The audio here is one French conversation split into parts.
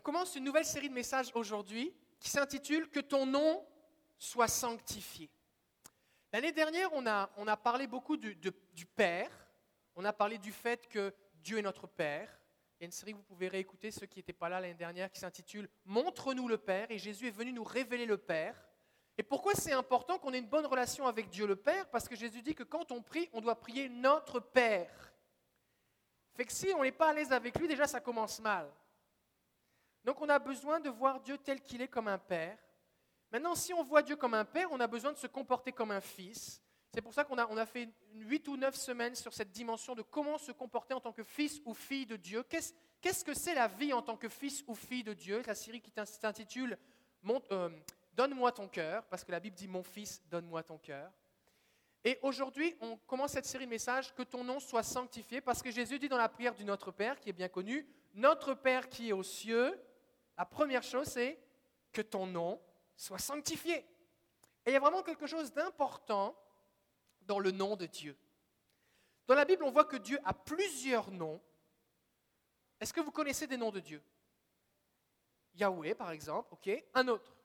on commence une nouvelle série de messages aujourd'hui qui s'intitule Que ton nom soit sanctifié. L'année dernière, on a, on a, parlé beaucoup du, du, Père, on a parlé du fait que Dieu est notre Père. Il y a une série que vous pouvez réécouter, ceux qui n'étaient pas là l'année dernière, qui s'intitule Montre-nous le Père, et Jésus est venu nous révéler le Père. Et pourquoi c'est important qu'on ait une bonne relation avec Dieu le Père? Parce que Jésus dit que quand on prie, on doit prier notre Père. Fait que si on n'est pas à l'aise avec lui, déjà ça commence mal. Donc on a besoin de voir Dieu tel qu'il est comme un père. Maintenant, si on voit Dieu comme un père, on a besoin de se comporter comme un fils. C'est pour ça qu'on a, on a fait huit ou neuf semaines sur cette dimension de comment se comporter en tant que fils ou fille de Dieu. Qu'est-ce, qu'est-ce que c'est la vie en tant que fils ou fille de Dieu? La série qui s'intitule euh, Donne-moi ton cœur, parce que la Bible dit Mon fils, donne-moi ton cœur. Et aujourd'hui, on commence cette série de messages Que ton nom soit sanctifié, parce que Jésus dit dans la prière du Notre Père, qui est bien connu Notre Père qui est aux cieux, la première chose, c'est que ton nom soit sanctifié. Et il y a vraiment quelque chose d'important dans le nom de Dieu. Dans la Bible, on voit que Dieu a plusieurs noms. Est-ce que vous connaissez des noms de Dieu? Yahweh, par exemple, ok. Un autre.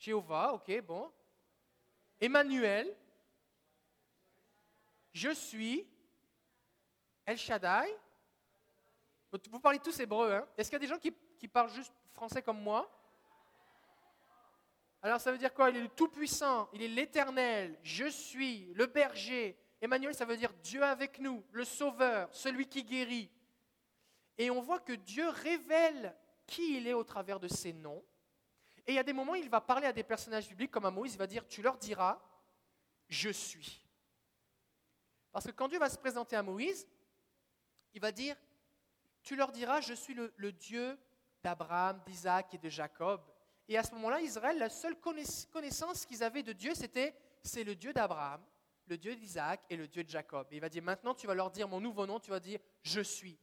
Jéhovah, ok, bon. Emmanuel. Je suis. El Shaddai. Vous parlez tous hébreu, hein Est-ce qu'il y a des gens qui, parlent juste français comme moi? Alors ça veut dire quoi? Il est le Tout-Puissant, il est l'Éternel, je suis, le berger. Emmanuel, ça veut dire Dieu avec nous, le Sauveur, celui qui guérit. Et on voit que Dieu révèle qui il est au travers de ses noms. Et il y a des moments il va parler à des personnages bibliques comme à Moïse, il va dire, tu leur diras, je suis. Parce que quand Dieu va se présenter à Moïse, il va dire, tu leur diras, je suis le, Dieu d'Abraham, d'Isaac et de Jacob. Et à ce moment-là, Israël, la seule connaissance qu'ils avaient de Dieu, c'était, c'est le Dieu d'Abraham, le Dieu d'Isaac et le Dieu de Jacob. Et il va dire, maintenant, tu vas leur dire mon nouveau nom, tu vas dire, je suis,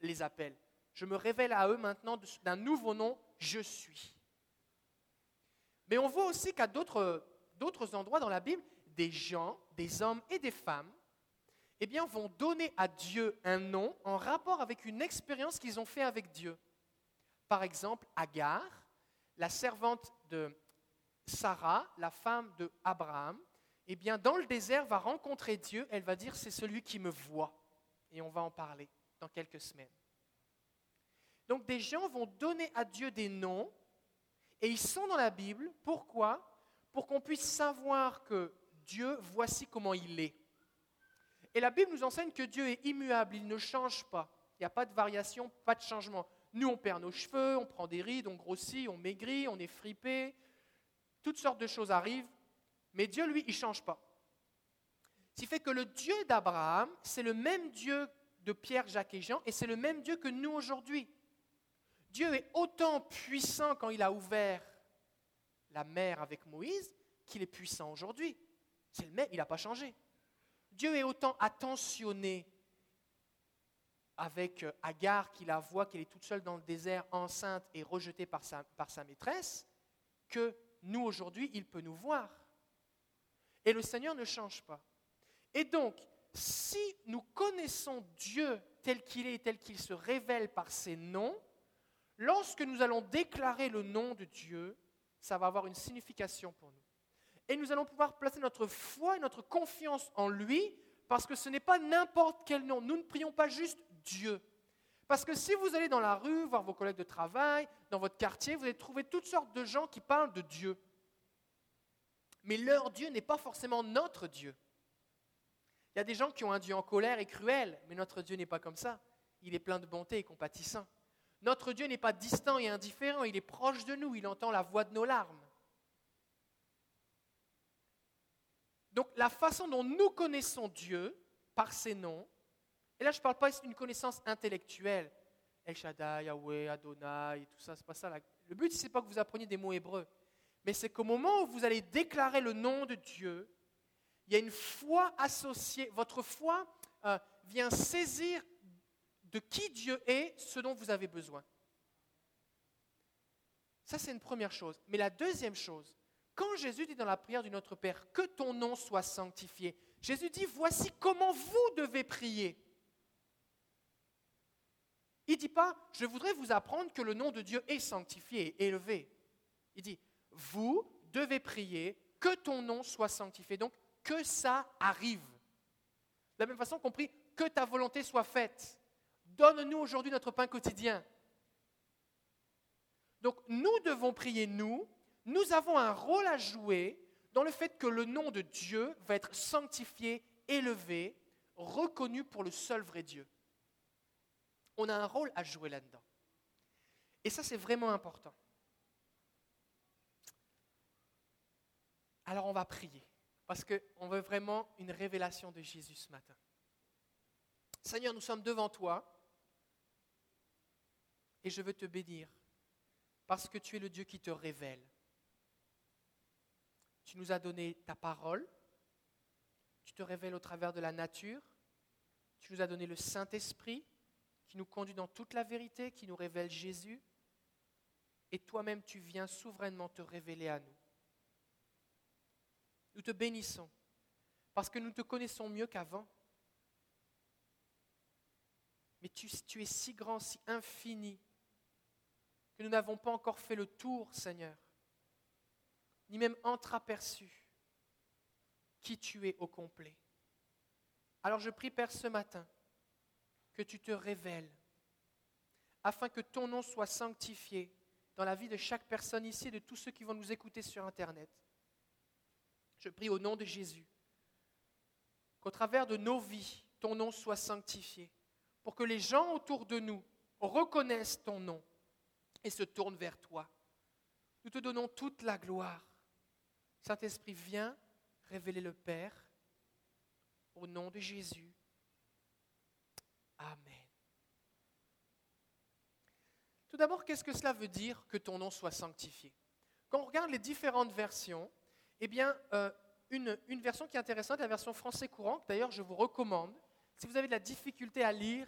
les appelle. Je me révèle à eux maintenant d'un nouveau nom, je suis. Mais on voit aussi qu'à d'autres endroits dans la Bible, des gens, des hommes et des femmes eh bien, vont donner à Dieu un nom en rapport avec une expérience qu'ils ont fait avec Dieu. Par exemple, Agar, la servante de Sarah, la femme de Abraham, eh bien, dans le désert, va rencontrer Dieu. Elle va dire, c'est celui qui me voit. Et on va en parler dans quelques semaines. Donc, des gens vont donner à Dieu des noms, et ils sont dans la Bible. Pourquoi? Pour qu'on puisse savoir que Dieu, voici comment il est. Et la Bible nous enseigne que Dieu est immuable, il ne change pas. Il n'y a pas de variation, pas de changement. Nous, on perd nos cheveux, on prend des rides, on grossit, on maigrit, on est fripé. Toutes sortes de choses arrivent. Mais Dieu, lui, il ne change pas. Ce qui fait que le Dieu d'Abraham, c'est le même Dieu de Pierre, Jacques et Jean, et c'est le même Dieu que nous aujourd'hui. Dieu est autant puissant quand il a ouvert la mer avec Moïse qu'il est puissant aujourd'hui. C'est le même, il n'a pas changé. Dieu est autant attentionné avec euh, Agar qui la voit qu'elle est toute seule dans le désert, enceinte et rejetée par sa, par sa maîtresse, que nous aujourd'hui, il peut nous voir. Et le Seigneur ne change pas. Et donc, si nous connaissons Dieu tel qu'il est et tel qu'il se révèle par ses noms, lorsque nous allons déclarer le nom de Dieu, ça va avoir une signification pour nous et nous allons pouvoir placer notre foi et notre confiance en lui, parce que ce n'est pas n'importe quel nom. Nous ne prions pas juste Dieu. Parce que si vous allez dans la rue, voir vos collègues de travail, dans votre quartier, vous allez trouver toutes sortes de gens qui parlent de Dieu. Mais leur Dieu n'est pas forcément notre Dieu. Il y a des gens qui ont un Dieu en colère et cruel, mais notre Dieu n'est pas comme ça. Il est plein de bonté et compatissant. Notre Dieu n'est pas distant et indifférent, il est proche de nous, il entend la voix de nos larmes. Donc la façon dont nous connaissons Dieu par ses noms, et là je ne parle pas d'une connaissance intellectuelle, El Shaddai, Yahweh, Adonai, tout ça, c'est pas ça. Le but, ce n'est pas que vous appreniez des mots hébreux, mais c'est qu'au moment où vous allez déclarer le nom de Dieu, il y a une foi associée. Votre foi euh, vient saisir de qui Dieu est, ce dont vous avez besoin. Ça, c'est une première chose. Mais la deuxième chose, quand Jésus dit dans la prière du Notre Père, que ton nom soit sanctifié, Jésus dit, voici comment vous devez prier. Il ne dit pas, je voudrais vous apprendre que le nom de Dieu est sanctifié, élevé. Il dit, vous devez prier que ton nom soit sanctifié. Donc, que ça arrive. De la même façon qu'on prie, que ta volonté soit faite. Donne-nous aujourd'hui notre pain quotidien. Donc, nous devons prier, nous. Nous avons un rôle à jouer dans le fait que le nom de Dieu va être sanctifié, élevé, reconnu pour le seul vrai Dieu. On a un rôle à jouer là-dedans. Et ça, c'est vraiment important. Alors on va prier, parce qu'on veut vraiment une révélation de Jésus ce matin. Seigneur, nous sommes devant toi, et je veux te bénir, parce que tu es le Dieu qui te révèle. Tu nous as donné ta parole, tu te révèles au travers de la nature, tu nous as donné le Saint-Esprit qui nous conduit dans toute la vérité, qui nous révèle Jésus, et toi-même tu viens souverainement te révéler à nous. Nous te bénissons parce que nous te connaissons mieux qu'avant. Mais tu, es si grand, si infini, que nous n'avons pas encore fait le tour, Seigneur, ni même entreaperçu qui tu es au complet. Alors je prie, Père, ce matin, que tu te révèles, afin que ton nom soit sanctifié dans la vie de chaque personne ici et de tous ceux qui vont nous écouter sur Internet. Je prie au nom de Jésus qu'au travers de nos vies, ton nom soit sanctifié, pour que les gens autour de nous reconnaissent ton nom et se tournent vers toi. Nous te donnons toute la gloire. Saint-Esprit, viens révéler le Père au nom de Jésus. Amen. Tout d'abord, qu'est-ce que cela veut dire que ton nom soit sanctifié? Quand on regarde les différentes versions, eh bien, euh, une, version qui est intéressante, la version français courant, d'ailleurs je vous recommande. Si vous avez de la difficulté à lire,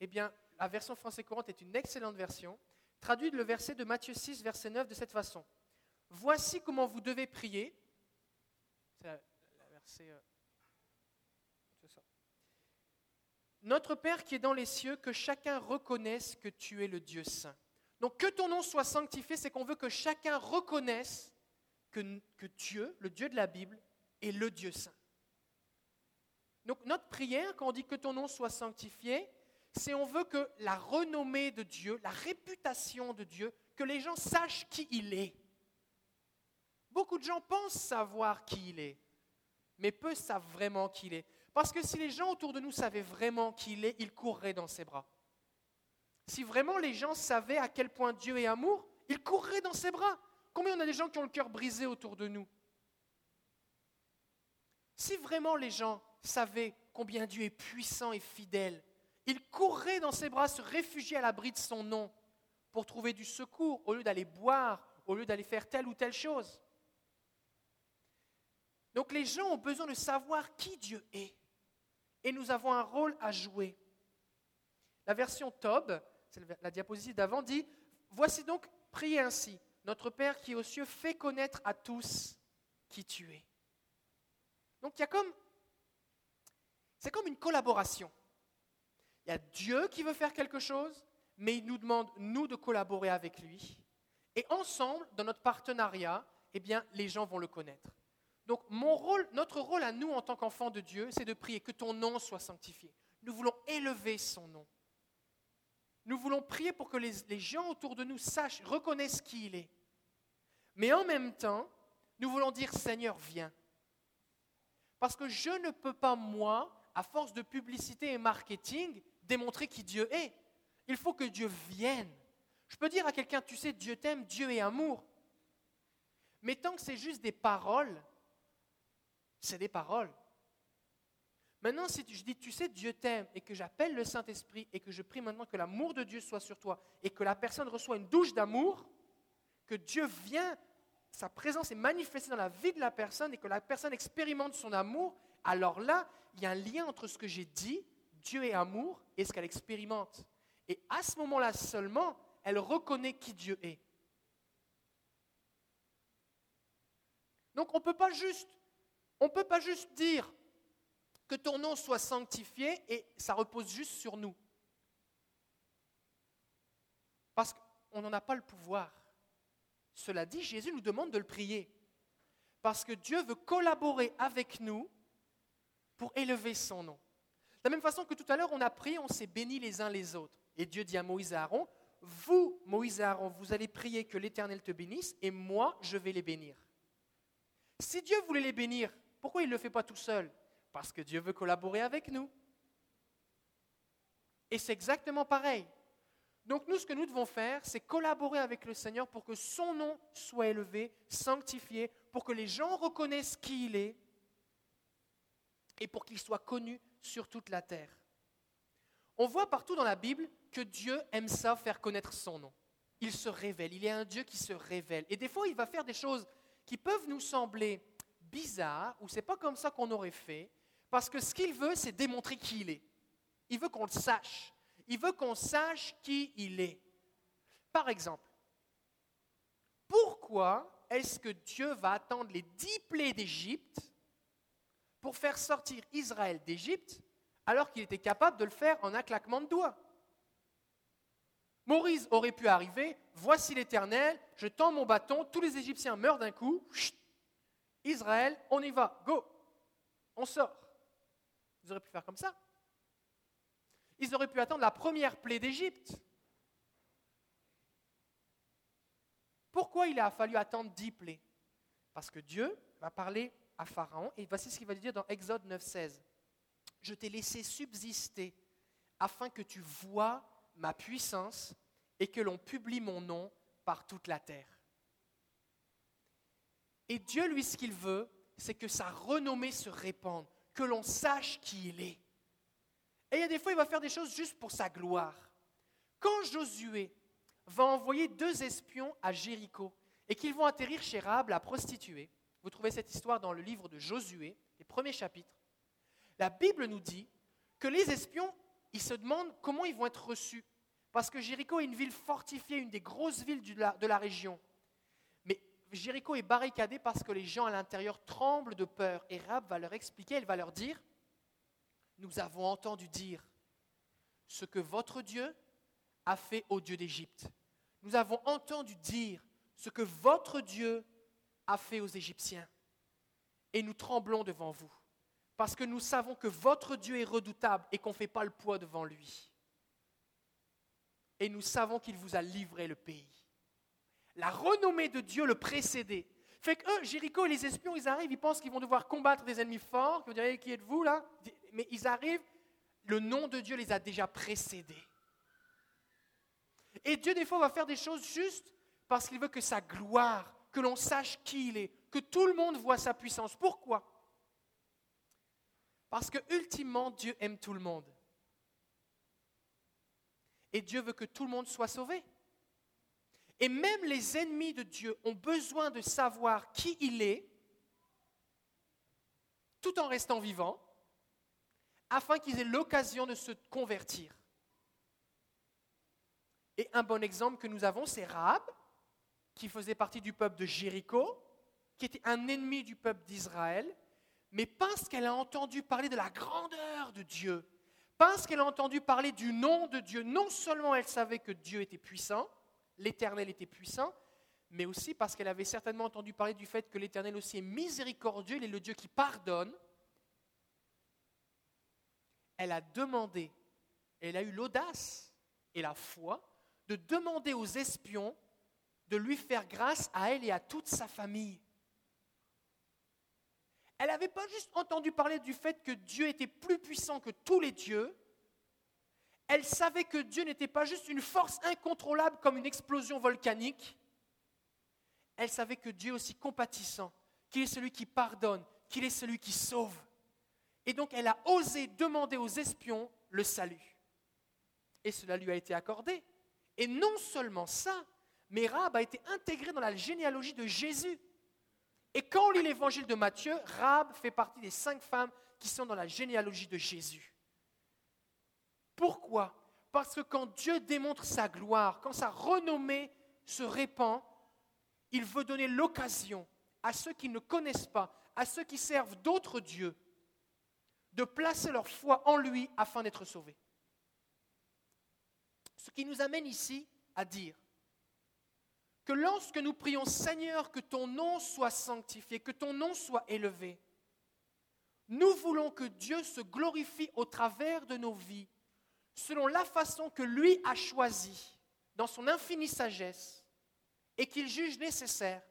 eh bien, la version français courante est une excellente version. Traduit le verset de Matthieu 6, verset 9 de cette façon. Voici comment vous devez prier. Euh. Notre Père qui est dans les cieux, que chacun reconnaisse que tu es le Dieu saint. Donc que ton nom soit sanctifié, c'est qu'on veut que chacun reconnaisse que, Dieu, le Dieu de la Bible, est le Dieu saint. Donc notre prière, quand on dit que ton nom soit sanctifié, c'est on veut que la renommée de Dieu, la réputation de Dieu, que les gens sachent qui il est. Beaucoup de gens pensent savoir qui il est, mais peu savent vraiment qui il est. Parce que si les gens autour de nous savaient vraiment qui il est, ils courraient dans ses bras. Si vraiment les gens savaient à quel point Dieu est amour, ils courraient dans ses bras. Combien on a des gens qui ont le cœur brisé autour de nous? Si vraiment les gens savaient combien Dieu est puissant et fidèle, ils courraient dans ses bras, se réfugier à l'abri de son nom pour trouver du secours au lieu d'aller boire, au lieu d'aller faire telle ou telle chose. Donc les gens ont besoin de savoir qui Dieu est. Et nous avons un rôle à jouer. La version Tob, c'est la diapositive d'avant, dit, Voici donc, priez ainsi. Notre Père qui est aux cieux fait connaître à tous qui tu es. Donc il y a comme, c'est comme une collaboration. Il y a Dieu qui veut faire quelque chose, mais il nous demande, nous, de collaborer avec lui. Et ensemble, dans notre partenariat, eh bien, les gens vont le connaître. Donc notre rôle à nous en tant qu'enfants de Dieu, c'est de prier que ton nom soit sanctifié. Nous voulons élever son nom. Nous voulons prier pour que les, les gens autour de nous sachent, reconnaissent qui il est. Mais en même temps, nous voulons dire Seigneur, viens. Parce que je ne peux pas, moi, à force de publicité et marketing, démontrer qui Dieu est. Il faut que Dieu vienne. Je peux dire à quelqu'un, tu sais, Dieu t'aime, Dieu est amour. Mais tant que c'est juste des paroles, c'est des paroles. Maintenant, si je dis, tu sais, Dieu t'aime, et que j'appelle le Saint-Esprit, et que je prie maintenant que l'amour de Dieu soit sur toi, et que la personne reçoit une douche d'amour, que Dieu vient sa présence est manifestée dans la vie de la personne et que la personne expérimente son amour, alors là, il y a un lien entre ce que j'ai dit, Dieu est amour, et ce qu'elle expérimente. Et à ce moment-là seulement, elle reconnaît qui Dieu est. Donc on ne peut pas juste, on peut pas juste dire que ton nom soit sanctifié et ça repose juste sur nous. Parce qu'on n'en a pas le pouvoir. Cela dit, Jésus nous demande de le prier. Parce que Dieu veut collaborer avec nous pour élever son nom. De la même façon que tout à l'heure, on a prié, on s'est bénis les uns les autres. Et Dieu dit à Moïse et Aaron, vous, Moïse et Aaron, vous allez prier que l'Éternel te bénisse, et moi, je vais les bénir. Si Dieu voulait les bénir, pourquoi il ne le fait pas tout seul? Parce que Dieu veut collaborer avec nous. Et c'est exactement pareil. Donc nous, ce que nous devons faire, c'est collaborer avec le Seigneur pour que son nom soit élevé, sanctifié, pour que les gens reconnaissent qui il est et pour qu'il soit connu sur toute la terre. On voit partout dans la Bible que Dieu aime ça, faire connaître son nom. Il se révèle, il est un Dieu qui se révèle. Et des fois, il va faire des choses qui peuvent nous sembler bizarres, ou c'est pas comme ça qu'on aurait fait, parce que ce qu'il veut, c'est démontrer qui il est. Il veut qu'on le sache. Il veut qu'on sache qui il est. Par exemple, pourquoi est-ce que Dieu va attendre les dix plaies d'Égypte pour faire sortir Israël d'Égypte alors qu'il était capable de le faire en un claquement de doigts? Maurice aurait pu arriver, voici l'Éternel, je tends mon bâton, tous les Égyptiens meurent d'un coup, Israël, on y va, go, on sort. Ils auraient pu faire comme ça. Ils auraient pu attendre la première plaie d'Égypte. Pourquoi il a fallu attendre dix plaies? Parce que Dieu va parler à Pharaon. Et voici ce qu'il va lui dire dans Exode 9.16. Je t'ai laissé subsister afin que tu vois ma puissance et que l'on publie mon nom par toute la terre. Et Dieu, lui, ce qu'il veut, c'est que sa renommée se répande, que l'on sache qui il est. Et il y a des fois, il va faire des choses juste pour sa gloire. Quand Josué va envoyer deux espions à Jéricho et qu'ils vont atterrir chez Rab, la prostituée, vous trouvez cette histoire dans le livre de Josué, les premiers chapitres. La Bible nous dit que les espions, ils se demandent comment ils vont être reçus. Parce que Jéricho est une ville fortifiée, une des grosses villes de la région. Jéricho est barricadé parce que les gens à l'intérieur tremblent de peur. Et Rab va leur expliquer, elle va leur dire, nous avons entendu dire ce que votre Dieu a fait au Dieu d'Égypte. Nous avons entendu dire ce que votre Dieu a fait aux Égyptiens. Et nous tremblons devant vous, parce que nous savons que votre Dieu est redoutable et qu'on ne fait pas le poids devant lui. Et nous savons qu'il vous a livré le pays. La renommée de Dieu le précédait. Fait que eux, Jéricho et les espions, ils arrivent, ils pensent qu'ils vont devoir combattre des ennemis forts, qu'ils vont dire, qui êtes-vous là? Mais ils arrivent, le nom de Dieu les a déjà précédés. Et Dieu, des fois, va faire des choses justes parce qu'il veut que sa gloire que l'on sache qui il est, que tout le monde voit sa puissance. Pourquoi? Parce que ultimement, Dieu aime tout le monde. Et Dieu veut que tout le monde soit sauvé. Et même les ennemis de Dieu ont besoin de savoir qui il est, tout en restant vivants, afin qu'ils aient l'occasion de se convertir. Et un bon exemple que nous avons, c'est Rahab, qui faisait partie du peuple de Jéricho, qui était un ennemi du peuple d'Israël, mais parce qu'elle a entendu parler de la grandeur de Dieu, parce qu'elle a entendu parler du nom de Dieu, non seulement elle savait que Dieu était puissant, l'Éternel était puissant, mais aussi parce qu'elle avait certainement entendu parler du fait que l'Éternel aussi est miséricordieux, il est le Dieu qui pardonne. Elle a demandé, elle a eu l'audace et la foi de demander aux espions de lui faire grâce à elle et à toute sa famille. Elle n'avait pas juste entendu parler du fait que Dieu était plus puissant que tous les dieux. Elle savait que Dieu n'était pas juste une force incontrôlable comme une explosion volcanique. Elle savait que Dieu est aussi compatissant, qu'il est celui qui pardonne, qu'il est celui qui sauve. Et donc elle a osé demander aux espions le salut. Et cela lui a été accordé. Et non seulement ça, mais Rahab a été intégré dans la généalogie de Jésus. Et quand on lit l'évangile de Matthieu, Rahab fait partie des cinq femmes qui sont dans la généalogie de Jésus. Pourquoi? Parce que quand Dieu démontre sa gloire, quand sa renommée se répand, il veut donner l'occasion à ceux qui ne connaissent pas, à ceux qui servent d'autres dieux, de placer leur foi en lui afin d'être sauvés. Ce qui nous amène ici à dire que lorsque nous prions Seigneur, que ton nom soit sanctifié, que ton nom soit élevé, nous voulons que Dieu se glorifie au travers de nos vies, selon la façon que lui a choisie, dans son infinie sagesse, et qu'il juge nécessaire,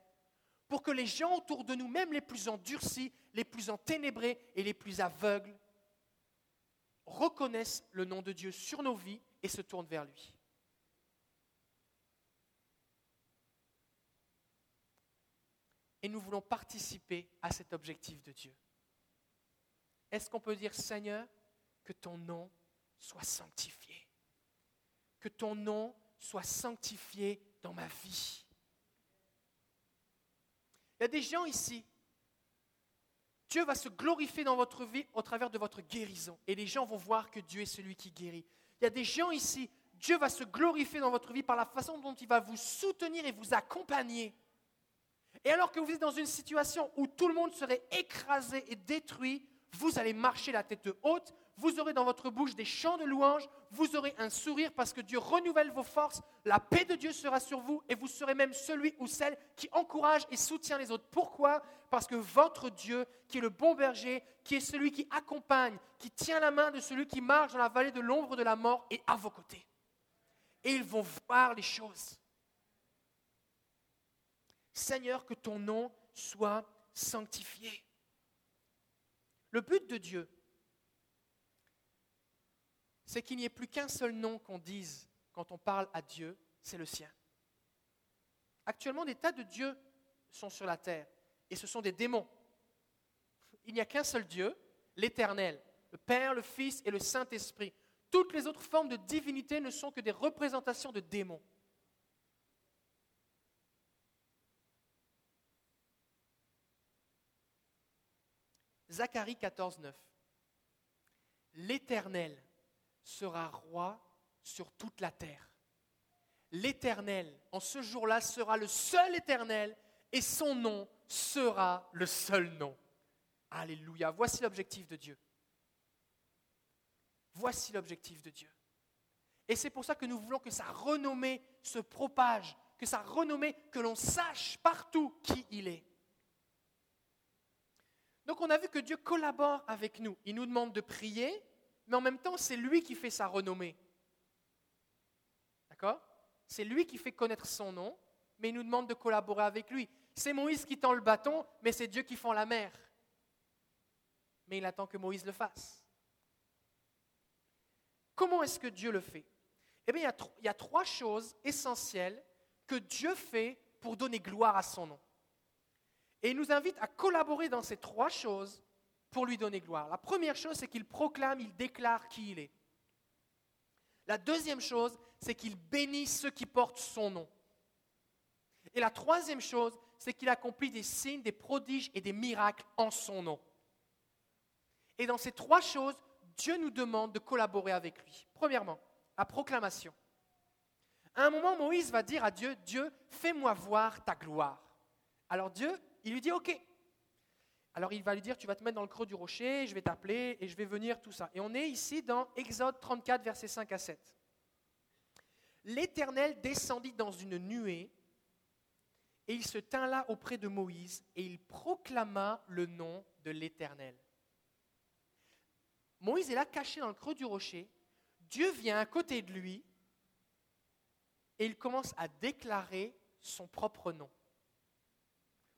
pour que les gens autour de nous, même les plus endurcis, les plus enténébrés et les plus aveugles, reconnaissent le nom de Dieu sur nos vies et se tournent vers lui. Et nous voulons participer à cet objectif de Dieu. Est-ce qu'on peut dire, Seigneur, que ton nom soit sanctifié Que ton nom soit sanctifié dans ma vie Il y a des gens ici, Dieu va se glorifier dans votre vie au travers de votre guérison. Et les gens vont voir que Dieu est celui qui guérit. Il y a des gens ici, Dieu va se glorifier dans votre vie par la façon dont il va vous soutenir et vous accompagner. Et alors que vous êtes dans une situation où tout le monde serait écrasé et détruit, vous allez marcher la tête haute, vous aurez dans votre bouche des chants de louange, vous aurez un sourire parce que Dieu renouvelle vos forces, la paix de Dieu sera sur vous et vous serez même celui ou celle qui encourage et soutient les autres. Pourquoi? Parce que votre Dieu, qui est le bon berger, qui est celui qui accompagne, qui tient la main de celui qui marche dans la vallée de l'ombre de la mort, est à vos côtés. Et ils vont voir les choses. Seigneur, que ton nom soit sanctifié. Le but de Dieu, c'est qu'il n'y ait plus qu'un seul nom qu'on dise quand on parle à Dieu, c'est le sien. Actuellement, des tas de dieux sont sur la terre, et ce sont des démons. Il n'y a qu'un seul Dieu, l'Éternel, le Père, le Fils et le Saint-Esprit. Toutes les autres formes de divinité ne sont que des représentations de démons. Zacharie 14, 9. L'Éternel sera roi sur toute la terre. L'Éternel, en ce jour-là, sera le seul Éternel et son nom sera le seul nom. Alléluia. Voici l'objectif de Dieu. Voici l'objectif de Dieu. Et c'est pour ça que nous voulons que sa renommée se propage, que sa renommée, que l'on sache partout qui il est. Donc on a vu que Dieu collabore avec nous. Il nous demande de prier, mais en même temps, c'est lui qui fait sa renommée. D'accord? C'est lui qui fait connaître son nom, mais il nous demande de collaborer avec lui. C'est Moïse qui tend le bâton, mais c'est Dieu qui fend la mer. Mais il attend que Moïse le fasse. Comment est-ce que Dieu le fait? Eh bien, il y, a, il y a trois choses essentielles que Dieu fait pour donner gloire à son nom. Et il nous invite à collaborer dans ces trois choses pour lui donner gloire. La première chose, c'est qu'il proclame, il déclare qui il est. La deuxième chose, c'est qu'il bénit ceux qui portent son nom. Et la troisième chose, c'est qu'il accomplit des signes, des prodiges et des miracles en son nom. Et dans ces trois choses, Dieu nous demande de collaborer avec lui. Premièrement, la proclamation. À un moment, Moïse va dire à Dieu, Dieu, fais-moi voir ta gloire. Alors Dieu, il lui dit OK. Alors il va lui dire Tu vas te mettre dans le creux du rocher, je vais t'appeler et je vais venir, tout ça. Et on est ici dans Exode 34, versets 5 à 7. L'Éternel descendit dans une nuée et il se tint là auprès de Moïse et il proclama le nom de l'Éternel. Moïse est là caché dans le creux du rocher. Dieu vient à côté de lui et il commence à déclarer son propre nom.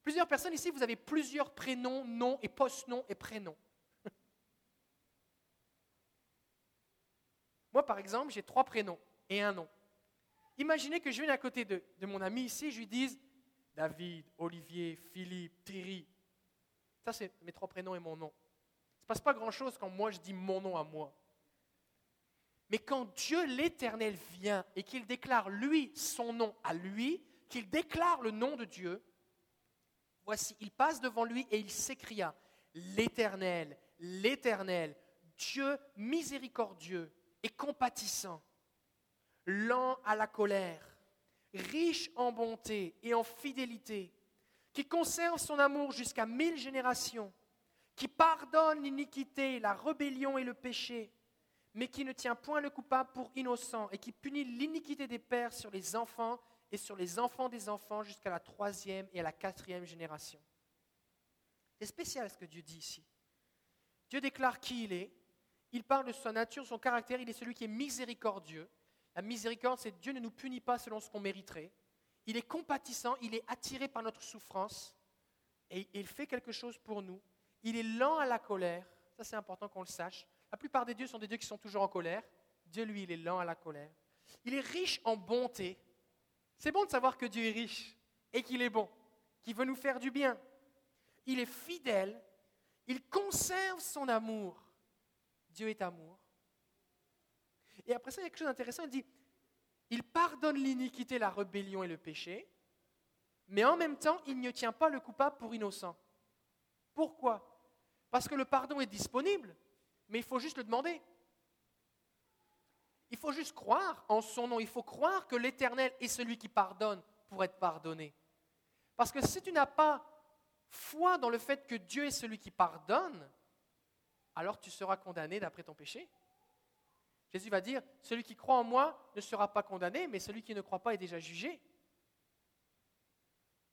Plusieurs personnes ici, vous avez plusieurs prénoms, noms et post-noms et prénoms. Moi, par exemple, j'ai trois prénoms et un nom. Imaginez que je vienne à côté de, de mon ami ici, je lui dise David, Olivier, Philippe, Thierry. Ça, c'est mes trois prénoms et mon nom. Il ne se passe pas grand-chose quand moi je dis mon nom à moi. Mais quand Dieu l'Éternel vient et qu'il déclare lui son nom à lui, qu'il déclare le nom de Dieu, Voici, il passe devant lui et il s'écria, L'Éternel, l'Éternel, Dieu miséricordieux et compatissant, lent à la colère, riche en bonté et en fidélité, qui conserve son amour jusqu'à mille générations, qui pardonne l'iniquité, la rébellion et le péché, mais qui ne tient point le coupable pour innocent, et qui punit l'iniquité des pères sur les enfants et sur les enfants des enfants jusqu'à la troisième et à la quatrième génération. C'est spécial ce que Dieu dit ici. Dieu déclare qui il est, il parle de sa nature, son caractère, il est celui qui est miséricordieux. La miséricorde, c'est Dieu ne nous punit pas selon ce qu'on mériterait. Il est compatissant, il est attiré par notre souffrance et il fait quelque chose pour nous. Il est lent à la colère, ça c'est important qu'on le sache. La plupart des dieux sont des dieux qui sont toujours en colère. Dieu, lui, il est lent à la colère. Il est riche en bonté. C'est bon de savoir que Dieu est riche et qu'il est bon, qu'il veut nous faire du bien. Il est fidèle, il conserve son amour. Dieu est amour. Et après ça, il y a quelque chose d'intéressant. Il dit, il pardonne l'iniquité, la rébellion et le péché, mais en même temps, il ne tient pas le coupable pour innocent. Pourquoi? Parce que le pardon est disponible, mais il faut juste le demander. Il faut juste croire en son nom. Il faut croire que l'Éternel est celui qui pardonne pour être pardonné. Parce que si tu n'as pas foi dans le fait que Dieu est celui qui pardonne, alors tu seras condamné d'après ton péché. Jésus va dire, celui qui croit en moi ne sera pas condamné, mais celui qui ne croit pas est déjà jugé.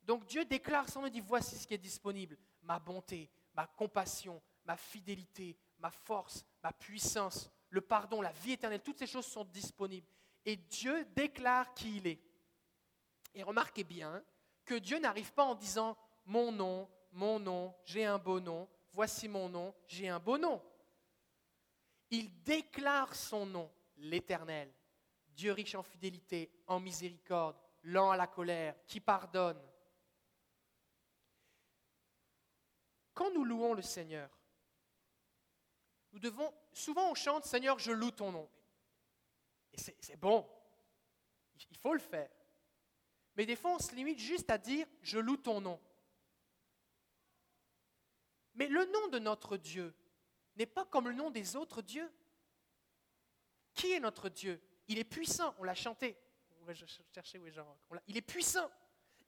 Donc Dieu déclare nom et dit, voici ce qui est disponible, ma bonté, ma compassion, ma fidélité, ma force, ma puissance, le pardon, la vie éternelle, toutes ces choses sont disponibles. Et Dieu déclare qui il est. Et remarquez bien que Dieu n'arrive pas en disant mon nom, mon nom, j'ai un beau nom, voici mon nom, j'ai un beau nom. Il déclare son nom, l'Éternel, Dieu riche en fidélité, en miséricorde, lent à la colère, qui pardonne. Quand nous louons le Seigneur, nous devons, souvent on chante Seigneur, je loue ton nom. Et c'est bon, il faut le faire. Mais des fois, on se limite juste à dire je loue ton nom. Mais le nom de notre Dieu n'est pas comme le nom des autres dieux. Qui est notre Dieu? Il est puissant, on l'a chanté. chercher où est Jean. Il est puissant,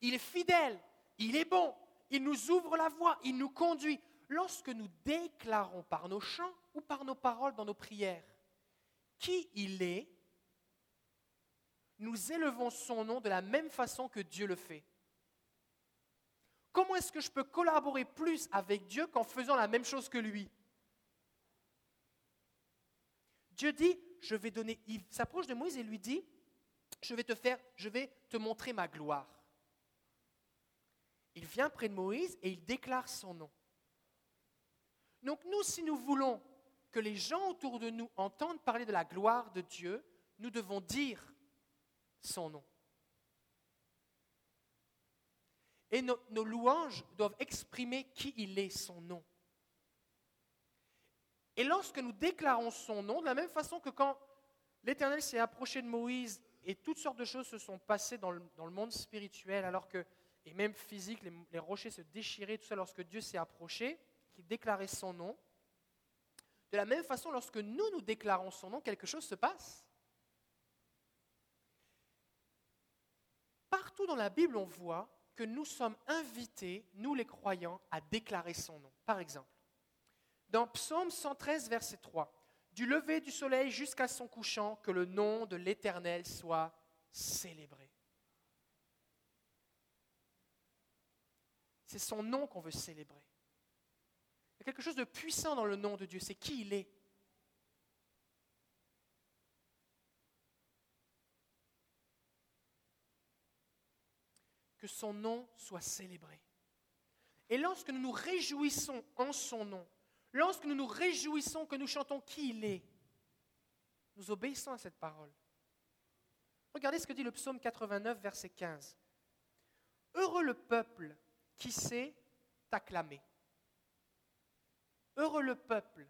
il est fidèle, il est bon, il nous ouvre la voie, il nous conduit. Lorsque nous déclarons par nos chants ou par nos paroles dans nos prières qui il est, nous élevons son nom de la même façon que Dieu le fait. Comment est-ce que je peux collaborer plus avec Dieu qu'en faisant la même chose que lui? Dieu dit, je vais donner, il s'approche de Moïse et lui dit, je vais te faire, je vais te montrer ma gloire. Il vient près de Moïse et il déclare son nom. Donc nous, si nous voulons que les gens autour de nous entendent parler de la gloire de Dieu, nous devons dire son nom. Et nos, louanges doivent exprimer qui il est, son nom. Et lorsque nous déclarons son nom, de la même façon que quand l'Éternel s'est approché de Moïse et toutes sortes de choses se sont passées dans le, monde spirituel, alors que, et même physique, les, les rochers se déchiraient, tout ça, lorsque Dieu s'est approché, qui déclarait son nom, de la même façon, lorsque nous, nous déclarons son nom, quelque chose se passe. Partout dans la Bible, on voit que nous sommes invités, nous les croyants, à déclarer son nom. Par exemple, dans Psaume 113, verset 3, Du lever du soleil jusqu'à son couchant, que le nom de l'Éternel soit célébré. C'est son nom qu'on veut célébrer. Il y a quelque chose de puissant dans le nom de Dieu, c'est qui il est. que son nom soit célébré. Et lorsque nous nous réjouissons en son nom, lorsque nous nous réjouissons que nous chantons qui il est, nous obéissons à cette parole. Regardez ce que dit le psaume 89, verset 15. Heureux le peuple qui sait t'acclamer. Heureux le peuple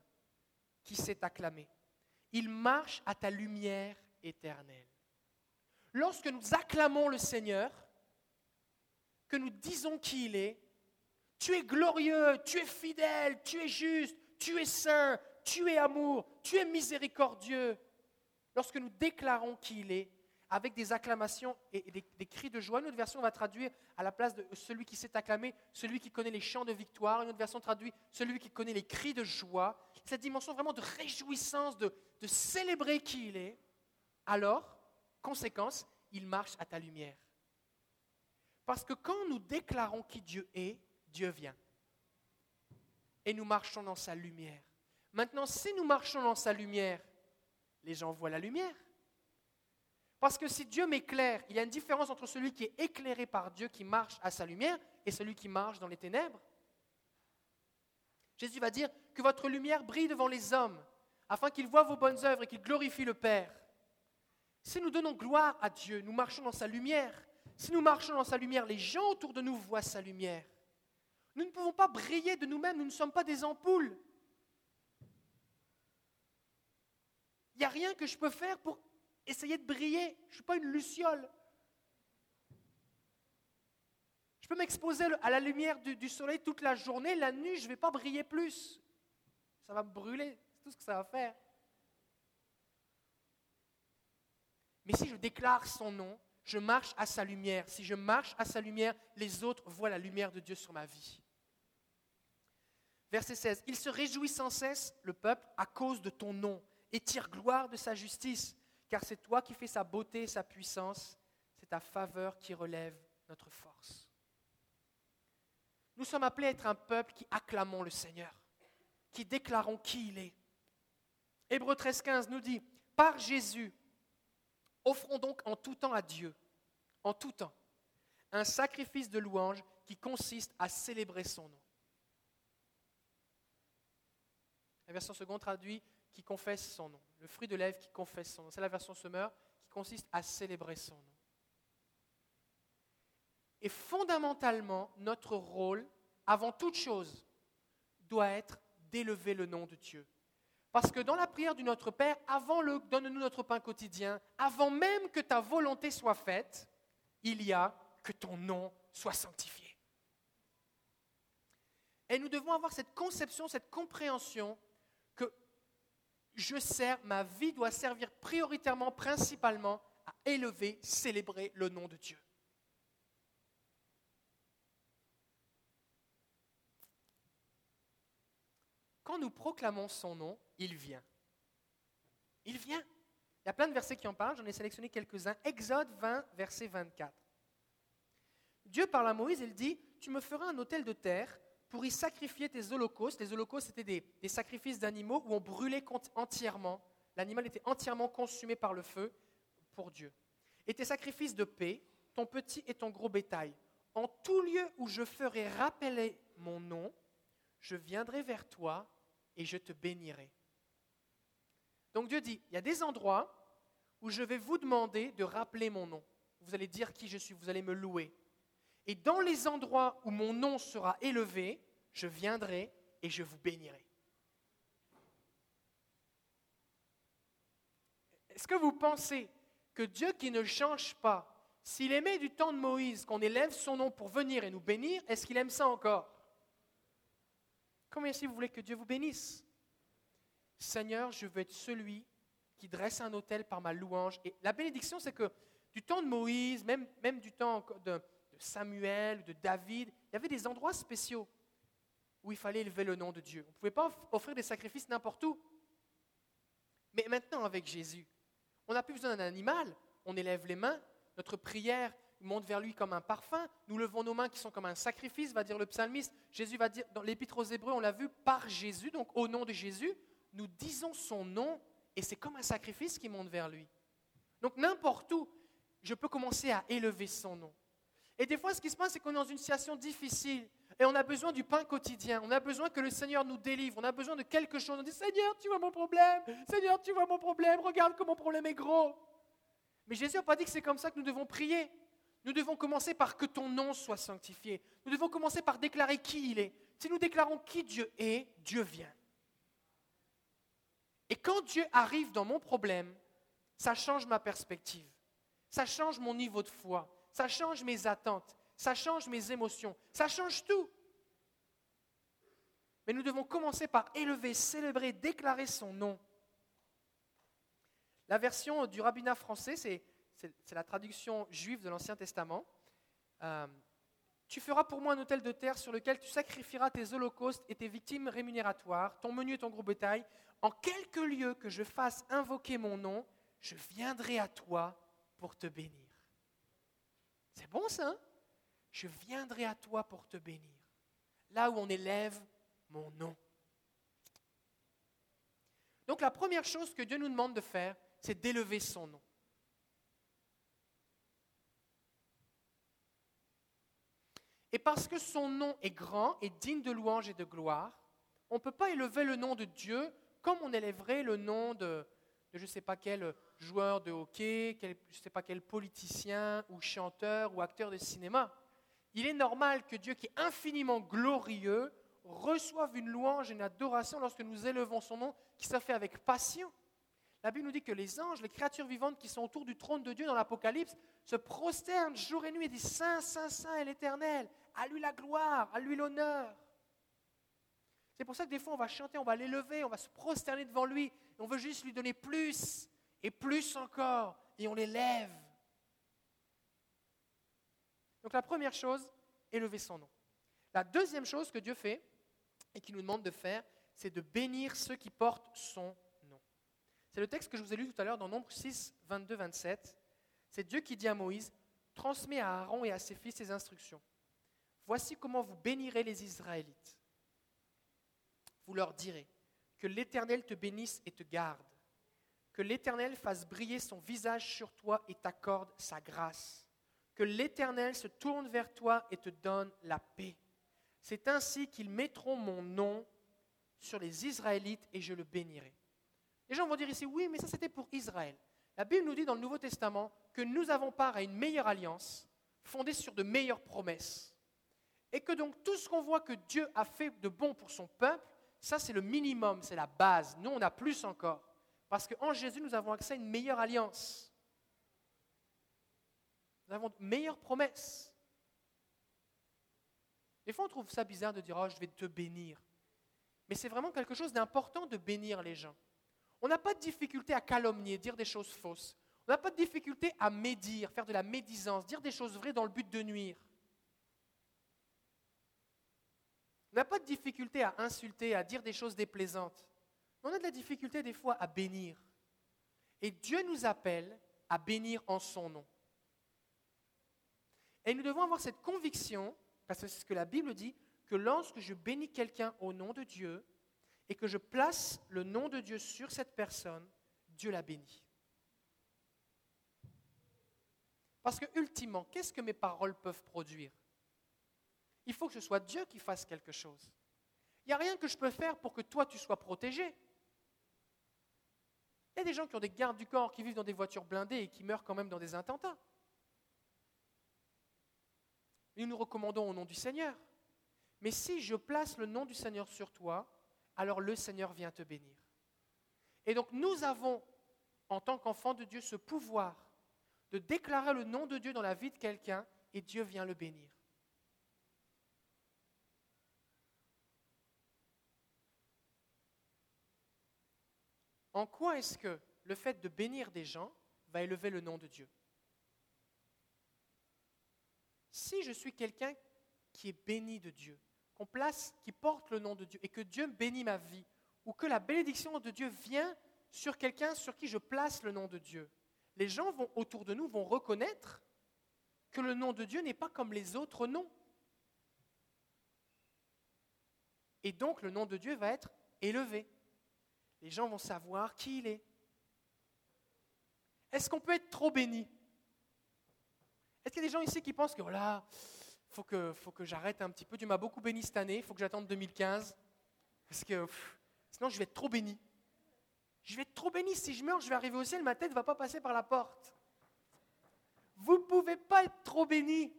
qui sait t'acclamer. Il marche à ta lumière éternelle. Lorsque nous acclamons le Seigneur, que nous disons qui il est, tu es glorieux, tu es fidèle, tu es juste, tu es saint, tu es amour, tu es miséricordieux. Lorsque nous déclarons qui il est, avec des acclamations et des, cris de joie. Une autre version va traduire à la place de celui qui s'est acclamé, celui qui connaît les chants de victoire. Une autre version traduit celui qui connaît les cris de joie. Cette dimension vraiment de réjouissance, de, de célébrer qui il est. Alors, conséquence, il marche à ta lumière. Parce que quand nous déclarons qui Dieu est, Dieu vient. Et nous marchons dans sa lumière. Maintenant, si nous marchons dans sa lumière, les gens voient la lumière. Parce que si Dieu m'éclaire, il y a une différence entre celui qui est éclairé par Dieu, qui marche à sa lumière, et celui qui marche dans les ténèbres. Jésus va dire que votre lumière brille devant les hommes, afin qu'ils voient vos bonnes œuvres et qu'ils glorifient le Père. Si nous donnons gloire à Dieu, nous marchons dans sa lumière. Si nous marchons dans sa lumière, les gens autour de nous voient sa lumière. Nous ne pouvons pas briller de nous-mêmes, nous ne sommes pas des ampoules. Il n'y a rien que je peux faire pour essayer de briller. Je ne suis pas une luciole. Je peux m'exposer à la lumière du, soleil toute la journée. La nuit, je ne vais pas briller plus. Ça va me brûler. C'est tout ce que ça va faire. Mais si je déclare son nom, je marche à sa lumière. Si je marche à sa lumière, les autres voient la lumière de Dieu sur ma vie. Verset 16. Il se réjouit sans cesse, le peuple, à cause de ton nom, et tire gloire de sa justice car c'est toi qui fais sa beauté et sa puissance, c'est ta faveur qui relève notre force. Nous sommes appelés à être un peuple qui acclamons le Seigneur, qui déclarons qui il est. Hébreu 13,15 nous dit Par Jésus, offrons donc en tout temps à Dieu, en tout temps, un sacrifice de louange qui consiste à célébrer son nom. La version seconde traduit qui confesse son nom. Le fruit de lèvres qui confesse son nom. C'est la version semeur qui consiste à célébrer son nom. Et fondamentalement, notre rôle, avant toute chose, doit être d'élever le nom de Dieu. Parce que dans la prière du Notre Père, avant le donne-nous notre pain quotidien, avant même que ta volonté soit faite, il y a que ton nom soit sanctifié. Et nous devons avoir cette conception, cette compréhension je sers, ma vie doit servir prioritairement, principalement, à élever, célébrer le nom de Dieu. Quand nous proclamons son nom, il vient. Il vient. Il y a plein de versets qui en parlent, j'en ai sélectionné quelques-uns. Exode 20, verset 24. Dieu parle à Moïse, il dit, tu me feras un autel de terre pour y sacrifier tes holocaustes. Les holocaustes, c'était des, sacrifices d'animaux où on brûlait entièrement. L'animal était entièrement consumé par le feu pour Dieu. Et tes sacrifices de paix, ton petit et ton gros bétail. En tout lieu où je ferai rappeler mon nom, je viendrai vers toi et je te bénirai. Donc Dieu dit, il y a des endroits où je vais vous demander de rappeler mon nom. Vous allez dire qui je suis, vous allez me louer. Et dans les endroits où mon nom sera élevé, je viendrai et je vous bénirai. Est-ce que vous pensez que Dieu qui ne change pas, s'il aimait du temps de Moïse qu'on élève son nom pour venir et nous bénir, est-ce qu'il aime ça encore? Combien si vous voulez que Dieu vous bénisse? Seigneur, je veux être celui qui dresse un autel par ma louange. Et la bénédiction, c'est que du temps de Moïse, même, même du temps de, Samuel, de David, il y avait des endroits spéciaux où il fallait élever le nom de Dieu. On ne pouvait pas offrir des sacrifices n'importe où. Mais maintenant, avec Jésus, on n'a plus besoin d'un animal, on élève les mains, notre prière monte vers lui comme un parfum, nous levons nos mains qui sont comme un sacrifice, va dire le psalmiste. Jésus va dire, dans l'épître aux Hébreux, on l'a vu, par Jésus, donc au nom de Jésus, nous disons son nom et c'est comme un sacrifice qui monte vers lui. Donc n'importe où, je peux commencer à élever son nom. Et des fois, ce qui se passe, c'est qu'on est dans une situation difficile et on a besoin du pain quotidien. On a besoin que le Seigneur nous délivre. On a besoin de quelque chose. On dit Seigneur, tu vois mon problème. Seigneur, tu vois mon problème. Regarde que mon problème est gros. Mais Jésus n'a pas dit que c'est comme ça que nous devons prier. Nous devons commencer par que ton nom soit sanctifié. Nous devons commencer par déclarer qui il est. Si nous déclarons qui Dieu est, Dieu vient. Et quand Dieu arrive dans mon problème, ça change ma perspective. Ça change mon niveau de foi ça change mes attentes, ça change mes émotions, ça change tout. Mais nous devons commencer par élever, célébrer, déclarer son nom. La version du rabbinat français, c'est, la traduction juive de l'Ancien Testament. Euh, tu feras pour moi un hôtel de terre sur lequel tu sacrifieras tes holocaustes et tes victimes rémunératoire, ton menu et ton gros bétail. En quelque lieu que je fasse invoquer mon nom, je viendrai à toi pour te bénir. C'est bon ça hein? Je viendrai à toi pour te bénir. Là où on élève mon nom. Donc la première chose que Dieu nous demande de faire, c'est d'élever son nom. Et parce que son nom est grand et digne de louange et de gloire, on ne peut pas élever le nom de Dieu comme on élèverait le nom de, je ne sais pas quel joueur de hockey, je ne sais pas quel politicien ou chanteur ou acteur de cinéma. Il est normal que Dieu, qui est infiniment glorieux, reçoive une louange et une adoration lorsque nous élevons son nom, qui se fait avec passion. La Bible nous dit que les anges, les créatures vivantes qui sont autour du trône de Dieu dans l'Apocalypse, se prosternent jour et nuit et disent Saint, Saint, Saint est l'Éternel, à lui la gloire, à lui l'honneur. C'est pour ça que des fois on va chanter, on va l'élever, on va se prosterner devant lui, on veut juste lui donner plus et plus encore, et on l'élève. Donc la première chose, élever son nom. La deuxième chose que Dieu fait, et qu'il nous demande de faire, c'est de bénir ceux qui portent son nom. C'est le texte que je vous ai lu tout à l'heure dans Nombre 6, 22, 27. C'est Dieu qui dit à Moïse, transmets à Aaron et à ses fils ses instructions. Voici comment vous bénirez les Israélites. Vous leur direz, que l'Éternel te bénisse et te garde, que l'Éternel fasse briller son visage sur toi et t'accorde sa grâce, que l'Éternel se tourne vers toi et te donne la paix. C'est ainsi qu'ils mettront mon nom sur les Israélites et je le bénirai. Les gens vont dire ici, oui, mais ça c'était pour Israël. La Bible nous dit dans le Nouveau Testament que nous avons part à une meilleure alliance fondée sur de meilleures promesses. Et que donc tout ce qu'on voit que Dieu a fait de bon pour son peuple, ça c'est le minimum, c'est la base. Nous, on a plus encore. Parce qu'en Jésus, nous avons accès à une meilleure alliance. Nous avons de meilleures promesses. Des fois, on trouve ça bizarre de dire Oh, je vais te bénir. Mais c'est vraiment quelque chose d'important de bénir les gens. On n'a pas de difficulté à calomnier, dire des choses fausses. On n'a pas de difficulté à médire, faire de la médisance, dire des choses vraies dans le but de nuire. On n'a pas de difficulté à insulter, à dire des choses déplaisantes. On a de la difficulté des fois à bénir. Et Dieu nous appelle à bénir en son nom. Et nous devons avoir cette conviction parce que c'est ce que la Bible dit, que lorsque je bénis quelqu'un au nom de Dieu et que je place le nom de Dieu sur cette personne, Dieu la bénit. Parce que ultimement, qu'est-ce que mes paroles peuvent produire? Il faut que ce soit Dieu qui fasse quelque chose. Il n'y a rien que je peux faire pour que toi tu sois protégé. Il y a des gens qui ont des gardes du corps, qui vivent dans des voitures blindées et qui meurent quand même dans des attentats nous nous recommandons au nom du Seigneur. Mais si je place le nom du Seigneur sur toi, alors le Seigneur vient te bénir. Et donc nous avons, en tant qu'enfants de Dieu, ce pouvoir de déclarer le nom de Dieu dans la vie de quelqu'un et Dieu vient le bénir. En quoi est-ce que le fait de bénir des gens va élever le nom de Dieu? Si je suis quelqu'un qui est béni de Dieu, qu'on place, qui porte le nom de Dieu, et que Dieu bénit ma vie, ou que la bénédiction de Dieu vient sur quelqu'un sur qui je place le nom de Dieu, les gens vont, autour de nous vont reconnaître que le nom de Dieu n'est pas comme les autres noms. Et donc le nom de Dieu va être élevé. Les gens vont savoir qui il est. Est-ce qu'on peut être trop béni? Est-ce qu'il y a des gens ici qui pensent que voilà, faut que, faut que j'arrête un petit peu. Dieu m'a beaucoup béni cette année, il faut que j'attende 2015. Parce que sinon, je vais être trop béni. Je vais être trop béni. Si je meurs, je vais arriver au ciel, ma tête ne va pas passer par la porte. Vous ne pouvez pas être trop béni.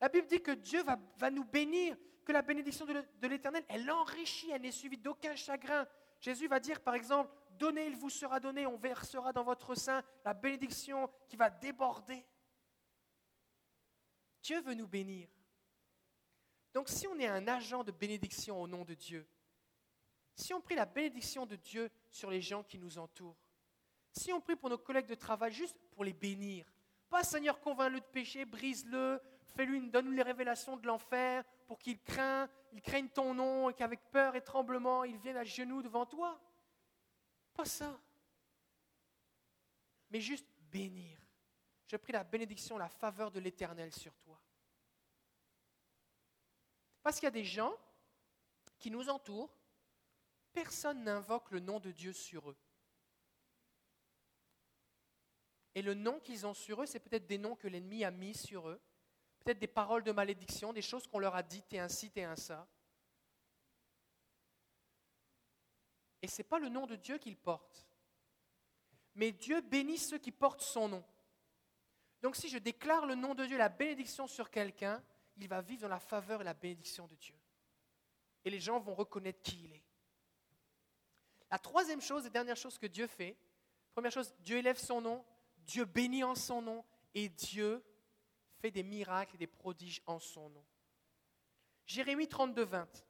La Bible dit que Dieu va, va nous bénir, que la bénédiction de l'Éternel, elle enrichit, elle n'est suivie d'aucun chagrin. Jésus va dire, par exemple, Donnez, il vous sera donné, on versera dans votre sein la bénédiction qui va déborder. Dieu veut nous bénir. Donc si on est un agent de bénédiction au nom de Dieu, si on prie la bénédiction de Dieu sur les gens qui nous entourent, Si on prie pour nos collègues de travail, juste pour les bénir, pas Seigneur, convainc-le de péché, brise-le, fais-lui, donne-lui les révélations de l'enfer pour qu'il craigne, il craigne ton nom et qu'avec peur et tremblement, il vienne à genoux devant toi. Pas ça. Mais juste bénir. Je prie la bénédiction, la faveur de l'Éternel sur toi. Parce qu'il y a des gens qui nous entourent, personne n'invoque le nom de Dieu sur eux. Et le nom qu'ils ont sur eux, c'est peut-être des noms que l'ennemi a mis sur eux, peut-être des paroles de malédiction, des choses qu'on leur a dites, et ainsi, et un. Et ce n'est pas le nom de Dieu qu'ils portent. Mais Dieu bénit ceux qui portent son nom. Donc si je déclare le nom de Dieu, la bénédiction sur quelqu'un, il va vivre dans la faveur et la bénédiction de Dieu. Et les gens vont reconnaître qui il est. La troisième chose et dernière chose que Dieu fait, première chose, Dieu élève son nom, Dieu bénit en son nom et Dieu fait des miracles et des prodiges en son nom. Jérémie 32, 20.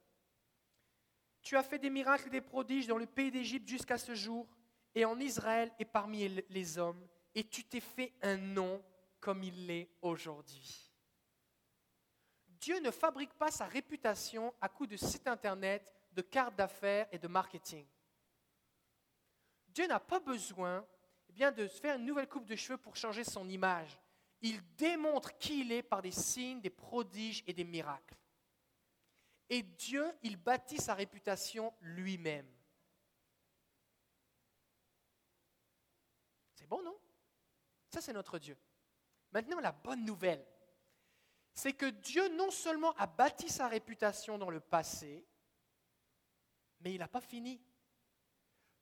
Tu as fait des miracles et des prodiges dans le pays d'Égypte jusqu'à ce jour, et en Israël et parmi les hommes, et tu t'es fait un nom comme il l'est aujourd'hui. Dieu ne fabrique pas sa réputation à coup de site internet, de cartes d'affaires et de marketing. Dieu n'a pas besoin bien de se faire une nouvelle coupe de cheveux pour changer son image. Il démontre qui il est par des signes, des prodiges et des miracles. Et Dieu, il bâtit sa réputation lui-même. C'est bon, non? Ça, c'est notre Dieu. Maintenant, la bonne nouvelle, c'est que Dieu non seulement a bâti sa réputation dans le passé, mais il n'a pas fini.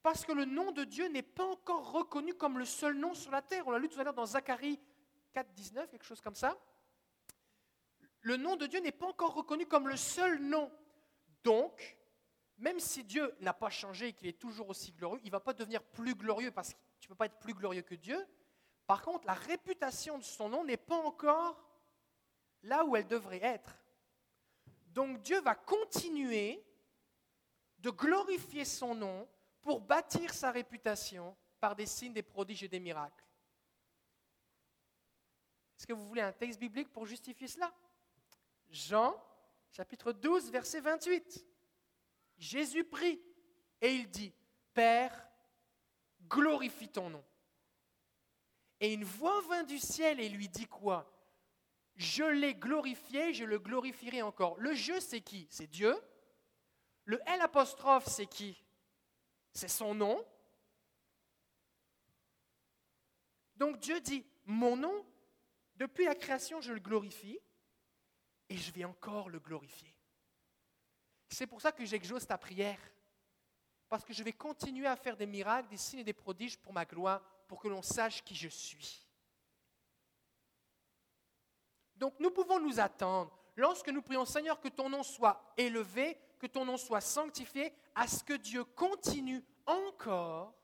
Parce que le nom de Dieu n'est pas encore reconnu comme le seul nom sur la terre. On l'a lu tout à l'heure dans Zacharie 4, 19, quelque chose comme ça. Le nom de Dieu n'est pas encore reconnu comme le seul nom. Donc, même si Dieu n'a pas changé et qu'il est toujours aussi glorieux, il ne va pas devenir plus glorieux parce que tu ne peux pas être plus glorieux que Dieu. Par contre, la réputation de son nom n'est pas encore là où elle devrait être. Donc Dieu va continuer de glorifier son nom pour bâtir sa réputation par des signes, des prodiges et des miracles. Est-ce que vous voulez un texte biblique pour justifier cela? Jean, chapitre 12, verset 28. Jésus prie et il dit, Père, glorifie ton nom. Et une voix vint du ciel et lui dit quoi Je l'ai glorifié, je le glorifierai encore. Le je, c'est qui? C'est Dieu. Le L apostrophe, c'est qui? C'est son nom. Donc Dieu dit, mon nom, depuis la création, je le glorifie et je vais encore le glorifier. C'est pour ça que j'exauce ta prière, parce que je vais continuer à faire des miracles, des signes et des prodiges pour ma gloire, pour que l'on sache qui je suis. Donc nous pouvons nous attendre, lorsque nous prions Seigneur, que ton nom soit élevé, que ton nom soit sanctifié, à ce que Dieu continue encore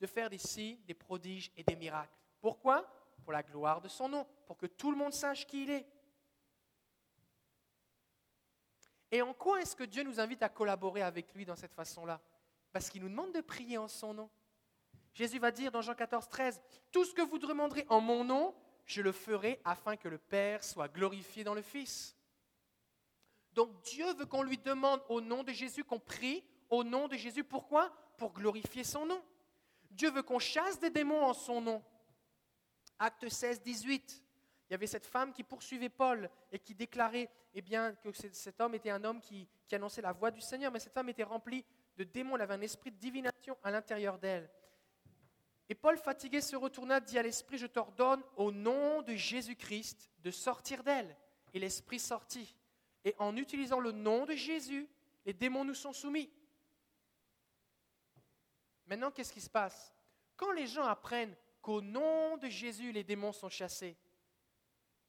de faire des signes, des prodiges et des miracles. Pourquoi? Pour la gloire de son nom, pour que tout le monde sache qui il est. Et en quoi est-ce que Dieu nous invite à collaborer avec lui dans cette façon-là? Parce qu'il nous demande de prier en son nom. Jésus va dire dans Jean 14, 13, Tout ce que vous demanderez en mon nom, je le ferai afin que le Père soit glorifié dans le Fils. Donc Dieu veut qu'on lui demande au nom de Jésus, qu'on prie au nom de Jésus. Pourquoi? Pour glorifier son nom. Dieu veut qu'on chasse des démons en son nom. Acte 16, 18. Il y avait cette femme qui poursuivait Paul et qui déclarait eh bien, que cet homme était un homme qui, qui annonçait la voix du Seigneur, mais cette femme était remplie de démons, elle avait un esprit de divination à l'intérieur d'elle. Et Paul, fatigué, se retourna, dit à l'esprit, je t'ordonne au nom de Jésus-Christ de sortir d'elle. Et l'esprit sortit. Et en utilisant le nom de Jésus, les démons nous sont soumis. Maintenant, qu'est-ce qui se passe? Quand les gens apprennent qu'au nom de Jésus, les démons sont chassés,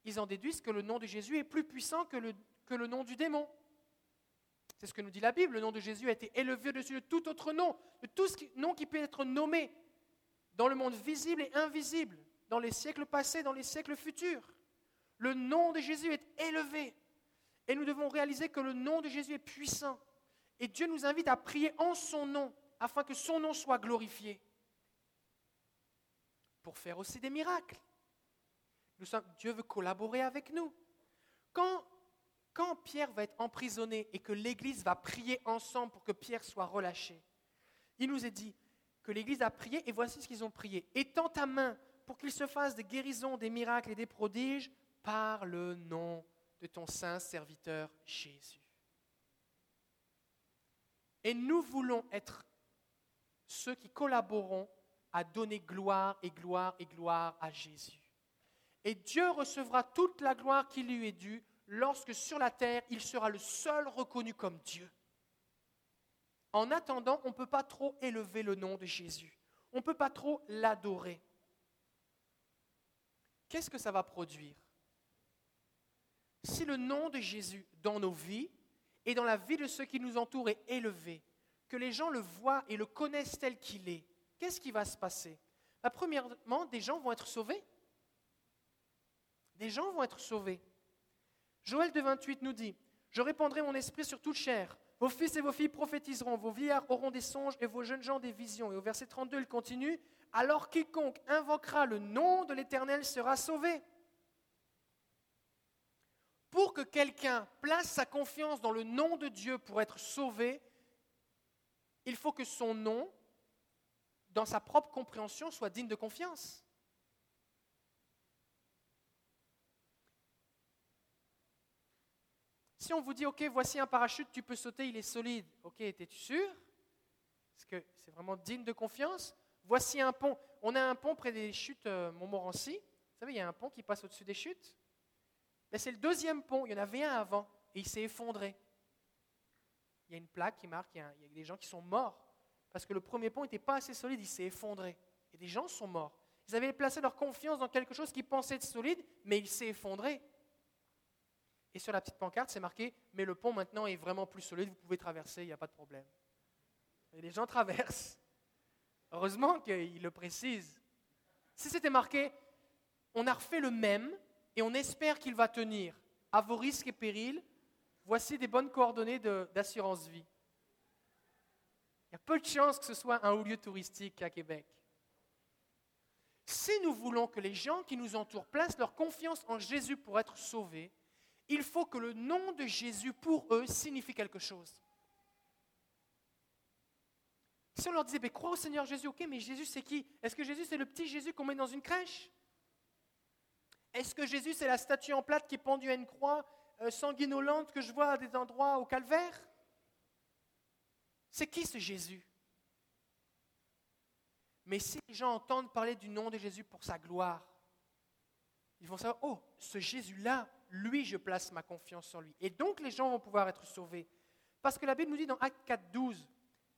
ils en déduisent que le nom de Jésus est plus puissant que le, nom du démon. C'est ce que nous dit la Bible. Le nom de Jésus a été élevé au-dessus de tout autre nom, de tout ce nom qui peut être nommé dans le monde visible et invisible, dans les siècles passés, dans les siècles futurs. Le nom de Jésus est élevé. Et nous devons réaliser que le nom de Jésus est puissant. Et Dieu nous invite à prier en son nom afin que son nom soit glorifié. Pour faire aussi des miracles. Dieu veut collaborer avec nous. Quand, Pierre va être emprisonné et que l'Église va prier ensemble pour que Pierre soit relâché, il nous est dit que l'Église a prié et voici ce qu'ils ont prié. Étends ta main pour qu'il se fasse des guérisons, des miracles et des prodiges par le nom de ton saint serviteur Jésus. Et nous voulons être ceux qui collaboreront à donner gloire et gloire et gloire à Jésus. Et Dieu recevra toute la gloire qui lui est due lorsque sur la terre il sera le seul reconnu comme Dieu. En attendant, on ne peut pas trop élever le nom de Jésus. On ne peut pas trop l'adorer. Qu'est-ce que ça va produire? Si le nom de Jésus dans nos vies et dans la vie de ceux qui nous entourent est élevé, que les gens le voient et le connaissent tel qu'il est, qu'est-ce qui va se passer? Bah, Premièrement, des gens vont être sauvés. Des gens vont être sauvés. Joël de 28 nous dit, Je répandrai mon esprit sur toute chair. Vos fils et vos filles prophétiseront, vos vieillards auront des songes et vos jeunes gens des visions. Et au verset 32, il continue, Alors quiconque invoquera le nom de l'Éternel sera sauvé. Pour que quelqu'un place sa confiance dans le nom de Dieu pour être sauvé, il faut que son nom, dans sa propre compréhension, soit digne de confiance. Si on vous dit, OK, voici un parachute, tu peux sauter, il est solide. OK, es-tu sûr? Est-ce que c'est vraiment digne de confiance? Voici un pont. On a un pont près des chutes euh, Montmorency. Vous savez, il y a un pont qui passe au-dessus des chutes. Ben, c'est le deuxième pont. Il y en avait un avant et il s'est effondré. Il y a une plaque qui marque, il y a des gens qui sont morts parce que le premier pont n'était pas assez solide, il s'est effondré. Et des gens sont morts. Ils avaient placé leur confiance dans quelque chose qu'ils pensaient être solide, mais il s'est effondré. Et sur la petite pancarte, c'est marqué Mais le pont maintenant est vraiment plus solide, vous pouvez traverser, il n'y a pas de problème. Et les gens traversent. Heureusement qu'il le précise. Si c'était marqué On a refait le même et on espère qu'il va tenir, à vos risques et périls, voici des bonnes coordonnées d'assurance vie. Il y a peu de chances que ce soit un haut lieu touristique à Québec. Si nous voulons que les gens qui nous entourent placent leur confiance en Jésus pour être sauvés, il faut que le nom de Jésus pour eux signifie quelque chose. Si on leur disait, crois au Seigneur Jésus, ok, mais Jésus c'est qui? Est-ce que Jésus c'est le petit Jésus qu'on met dans une crèche? Est-ce que Jésus c'est la statue en plate qui est pendue à une croix euh, sanguinolente que je vois à des endroits au calvaire C'est qui ce Jésus? Mais si les gens entendent parler du nom de Jésus pour sa gloire, ils vont savoir, oh, ce Jésus-là, lui, je place ma confiance en lui. Et donc les gens vont pouvoir être sauvés. Parce que la Bible nous dit dans Acte 4, 12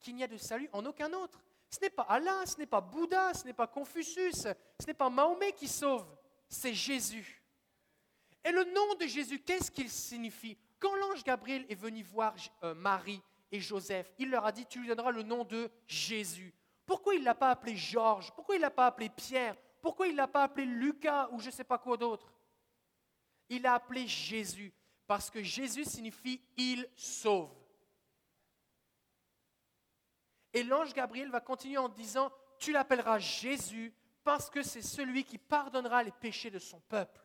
qu'il n'y a de salut en aucun autre. Ce n'est pas Allah, ce n'est pas Bouddha, ce n'est pas Confucius, ce n'est pas Mahomet qui sauve, c'est Jésus. Et le nom de Jésus, qu'est-ce qu'il signifie? Quand l'ange Gabriel est venu voir euh, Marie et Joseph, il leur a dit, tu lui donneras le nom de Jésus. Pourquoi il ne l'a pas appelé Georges? Pourquoi il ne l'a pas appelé Pierre? Pourquoi il ne l'a pas appelé Lucas ou je ne sais pas quoi d'autre? Il a appelé Jésus parce que Jésus signifie il sauve. Et l'ange Gabriel va continuer en disant, tu l'appelleras Jésus parce que c'est celui qui pardonnera les péchés de son peuple.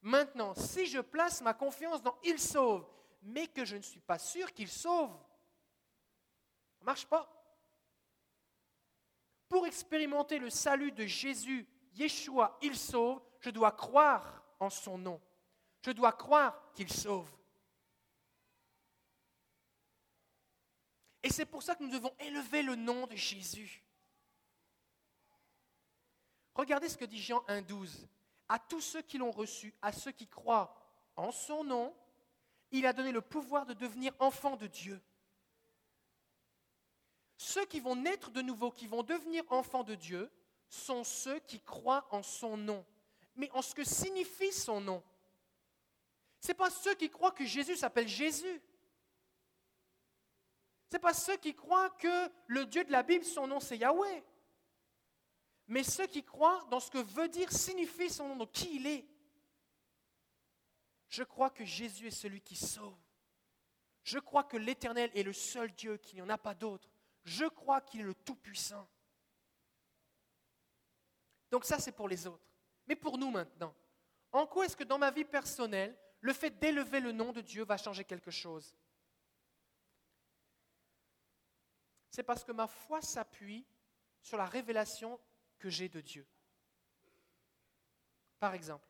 Maintenant, si je place ma confiance dans il sauve, mais que je ne suis pas sûr qu'il sauve, ça ne marche pas. Pour expérimenter le salut de Jésus, Yeshua, il sauve, je dois croire en son nom. Je dois croire qu'il sauve. Et c'est pour ça que nous devons élever le nom de Jésus. Regardez ce que dit Jean 1,12. À tous ceux qui l'ont reçu, à ceux qui croient en son nom, il a donné le pouvoir de devenir enfants de Dieu. Ceux qui vont naître de nouveau, qui vont devenir enfants de Dieu, sont ceux qui croient en son nom mais en ce que signifie son nom. Ce n'est pas ceux qui croient que Jésus s'appelle Jésus. Ce n'est pas ceux qui croient que le Dieu de la Bible, son nom c'est Yahweh. Mais ceux qui croient dans ce que veut dire, signifie son nom, donc qui il est. Je crois que Jésus est celui qui sauve. Je crois que l'Éternel est le seul Dieu, qu'il n'y en a pas d'autre. Je crois qu'il est le Tout-Puissant. Donc ça, c'est pour les autres. Mais pour nous maintenant, en quoi est-ce que dans ma vie personnelle, le fait d'élever le nom de Dieu va changer quelque chose? C'est parce que ma foi s'appuie sur la révélation que j'ai de Dieu. Par exemple,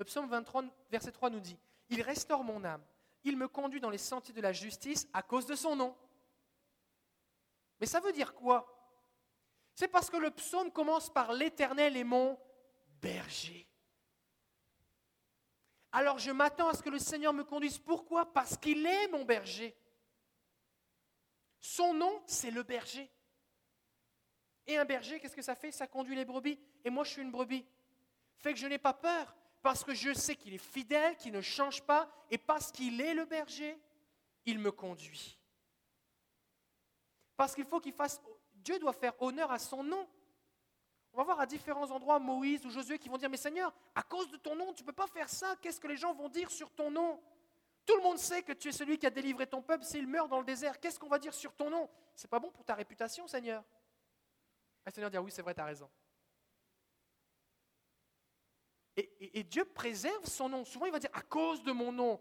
le psaume 23, verset 3 nous dit, Il restaure mon âme, il me conduit dans les sentiers de la justice à cause de son nom. Mais ça veut dire quoi? C'est parce que le psaume commence par l'Éternel est mon berger. Alors je m'attends à ce que le Seigneur me conduise. Pourquoi? Parce qu'il est mon berger. Son nom, c'est le berger. Et un berger, qu'est-ce que ça fait? Ça conduit les brebis. Et moi, je suis une brebis. Fait que je n'ai pas peur, parce que je sais qu'il est fidèle, qu'il ne change pas, et parce qu'il est le berger, il me conduit. Parce qu'il faut qu'il fasse, Dieu doit faire honneur à son nom. On va voir à différents endroits Moïse ou Josué qui vont dire, mais Seigneur, à cause de ton nom, tu ne peux pas faire ça. Qu'est-ce que les gens vont dire sur ton nom? Tout le monde sait que tu es celui qui a délivré ton peuple s'il meurt dans le désert. Qu'est-ce qu'on va dire sur ton nom? C'est pas bon pour ta réputation, Seigneur. Le Seigneur dit, oui, c'est vrai, tu as raison. Et, Dieu préserve son nom. Souvent, il va dire, à cause de mon nom.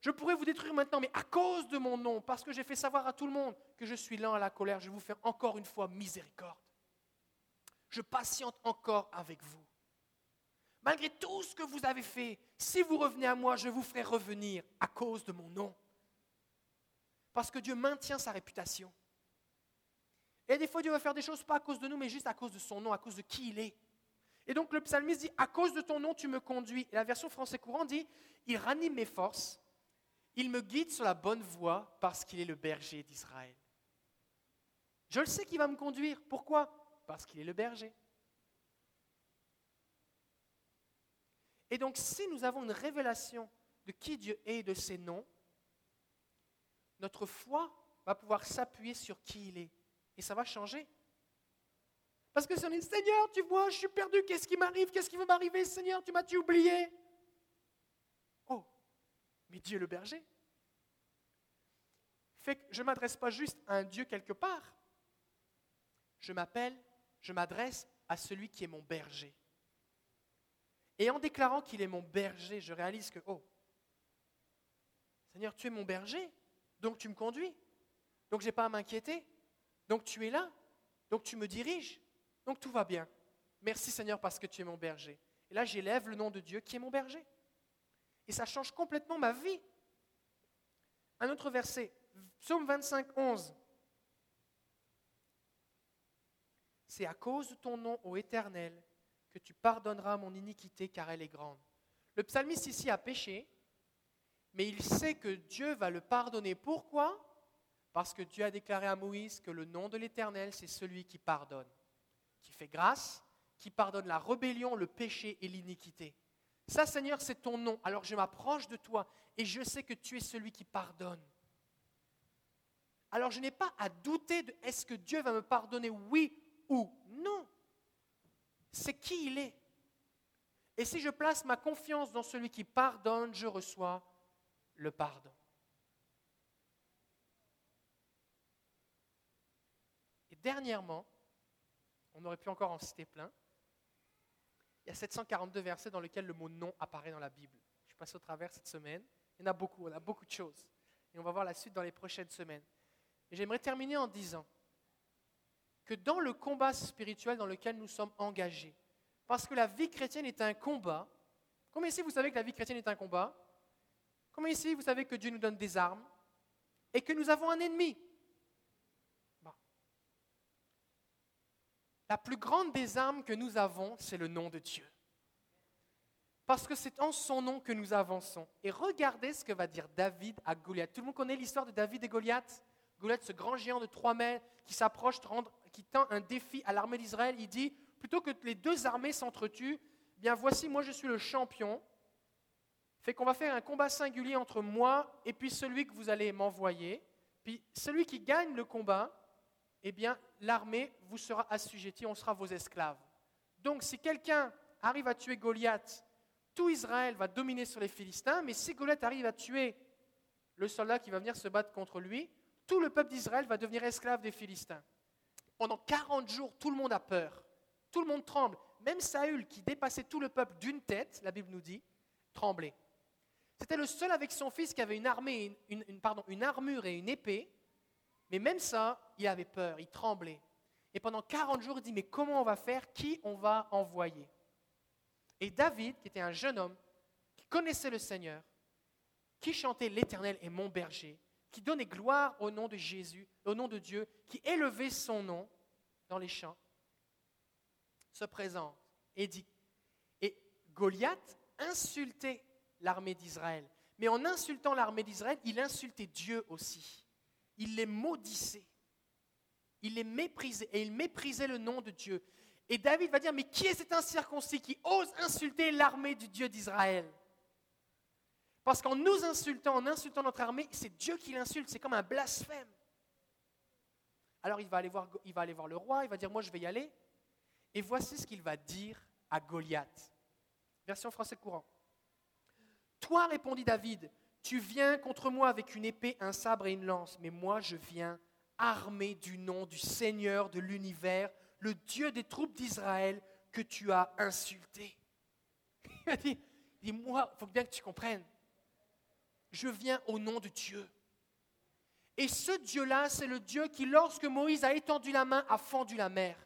Je pourrais vous détruire maintenant, mais à cause de mon nom, parce que j'ai fait savoir à tout le monde que je suis lent à la colère, je vous faire encore une fois miséricorde. Je patiente encore avec vous. Malgré tout ce que vous avez fait, si vous revenez à moi, je vous ferai revenir à cause de mon nom. Parce que Dieu maintient sa réputation. Et des fois, Dieu va faire des choses pas à cause de nous, mais juste à cause de son nom, à cause de qui il est. Et donc le psalmiste dit, à cause de ton nom, tu me conduis. Et la version français courant dit, il ranime mes forces il me guide sur la bonne voie parce qu'il est le berger d'Israël. Je le sais qu'il va me conduire. Pourquoi? Parce qu'il est le berger. Et donc si nous avons une révélation de qui Dieu est et de ses noms, notre foi va pouvoir s'appuyer sur qui il est. Et ça va changer. Parce que si on dit, Seigneur, tu vois, je suis perdu, qu'est-ce qui m'arrive Qu'est-ce qui veut m'arriver Seigneur, tu m'as-tu oublié? Mais Dieu le berger. Fait que je ne m'adresse pas juste à un Dieu quelque part. Je m'appelle, je m'adresse à celui qui est mon berger. Et en déclarant qu'il est mon berger, je réalise que, oh, Seigneur, tu es mon berger, donc tu me conduis, donc je n'ai pas à m'inquiéter, donc tu es là, donc tu me diriges, donc tout va bien. Merci Seigneur parce que tu es mon berger. Et là, j'élève le nom de Dieu qui est mon berger. Et ça change complètement ma vie. Un autre verset, Psaume 25, 11. C'est à cause de ton nom, ô Éternel, que tu pardonneras mon iniquité, car elle est grande. Le psalmiste ici a péché, mais il sait que Dieu va le pardonner. Pourquoi? Parce que Dieu a déclaré à Moïse que le nom de l'Éternel, c'est celui qui pardonne, qui fait grâce, qui pardonne la rébellion, le péché et l'iniquité. Ça, Seigneur, c'est ton nom. Alors je m'approche de toi et je sais que tu es celui qui pardonne. Alors je n'ai pas à douter de est-ce que Dieu va me pardonner, oui ou non. C'est qui il est. Et si je place ma confiance dans celui qui pardonne, je reçois le pardon. Et dernièrement, on aurait pu encore en citer plein, il y a 742 versets dans lesquels le mot non apparaît dans la Bible. Je passe au travers cette semaine. Il y en a beaucoup, on a beaucoup de choses. Et on va voir la suite dans les prochaines semaines. J'aimerais terminer en disant que dans le combat spirituel dans lequel nous sommes engagés, parce que la vie chrétienne est un combat, combien ici vous savez que la vie chrétienne est un combat? Combien ici vous savez que Dieu nous donne des armes et que nous avons un ennemi? La plus grande des armes que nous avons, c'est le nom de Dieu. Parce que c'est en son nom que nous avançons. Et regardez ce que va dire David à Goliath. Tout le monde connaît l'histoire de David et Goliath? Goliath, ce grand géant de 3 mètres qui s'approche, qui tend un défi à l'armée d'Israël. Il dit, plutôt que les deux armées s'entretuent, bien voici, moi je suis le champion. Fait qu'on va faire un combat singulier entre moi et puis celui que vous allez m'envoyer. Puis celui qui gagne le combat, eh bien, l'armée vous sera assujettie, on sera vos esclaves. Donc, si quelqu'un arrive à tuer Goliath, tout Israël va dominer sur les Philistins, mais si Goliath arrive à tuer le soldat qui va venir se battre contre lui, tout le peuple d'Israël va devenir esclave des Philistins. Pendant 40 jours, tout le monde a peur, tout le monde tremble, même Saül, qui dépassait tout le peuple d'une tête, la Bible nous dit, tremblait. C'était le seul avec son fils qui avait une, une armure et une épée, mais même ça, il avait peur, il tremblait. Et pendant 40 jours, il dit, mais comment on va faire? Qui on va envoyer? Et David, qui était un jeune homme, qui connaissait le Seigneur, qui chantait L'Éternel est mon berger, qui donnait gloire au nom de Jésus, au nom de Dieu, qui élevait son nom dans les champs, se présente et dit, et Goliath insultait l'armée d'Israël. Mais en insultant l'armée d'Israël, il insultait Dieu aussi. Il les maudissait. Il les méprisait et il méprisait le nom de Dieu. Et David va dire, mais qui est cet incirconcis qui ose insulter l'armée du Dieu d'Israël? Parce qu'en nous insultant, en insultant notre armée, c'est Dieu qui l'insulte, c'est comme un blasphème. Alors il va, aller voir, il va aller voir le roi, il va dire, moi je vais y aller. Et voici ce qu'il va dire à Goliath. Version français courant. Toi, répondit David, tu viens contre moi avec une épée, un sabre et une lance, mais moi je viens armé du nom du Seigneur de l'univers, le Dieu des troupes d'Israël que tu as insulté. Il dit, moi, il faut bien que tu comprennes, je viens au nom de Dieu. Et ce Dieu-là, c'est le Dieu qui, lorsque Moïse a étendu la main, a fendu la mer.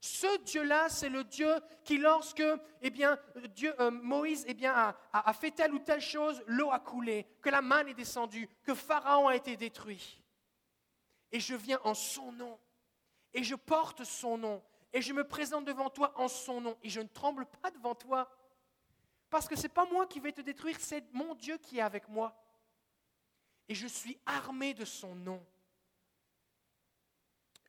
Ce Dieu-là, c'est le Dieu qui, lorsque eh bien, Dieu, euh, Moïse eh bien, a, a, fait telle ou telle chose, l'eau a coulé, que la manne est descendue, que Pharaon a été détruit. Et je viens en son nom, et je porte son nom, et je me présente devant toi en son nom, et je ne tremble pas devant toi, parce que ce n'est pas moi qui vais te détruire, c'est mon Dieu qui est avec moi. Et je suis armé de son nom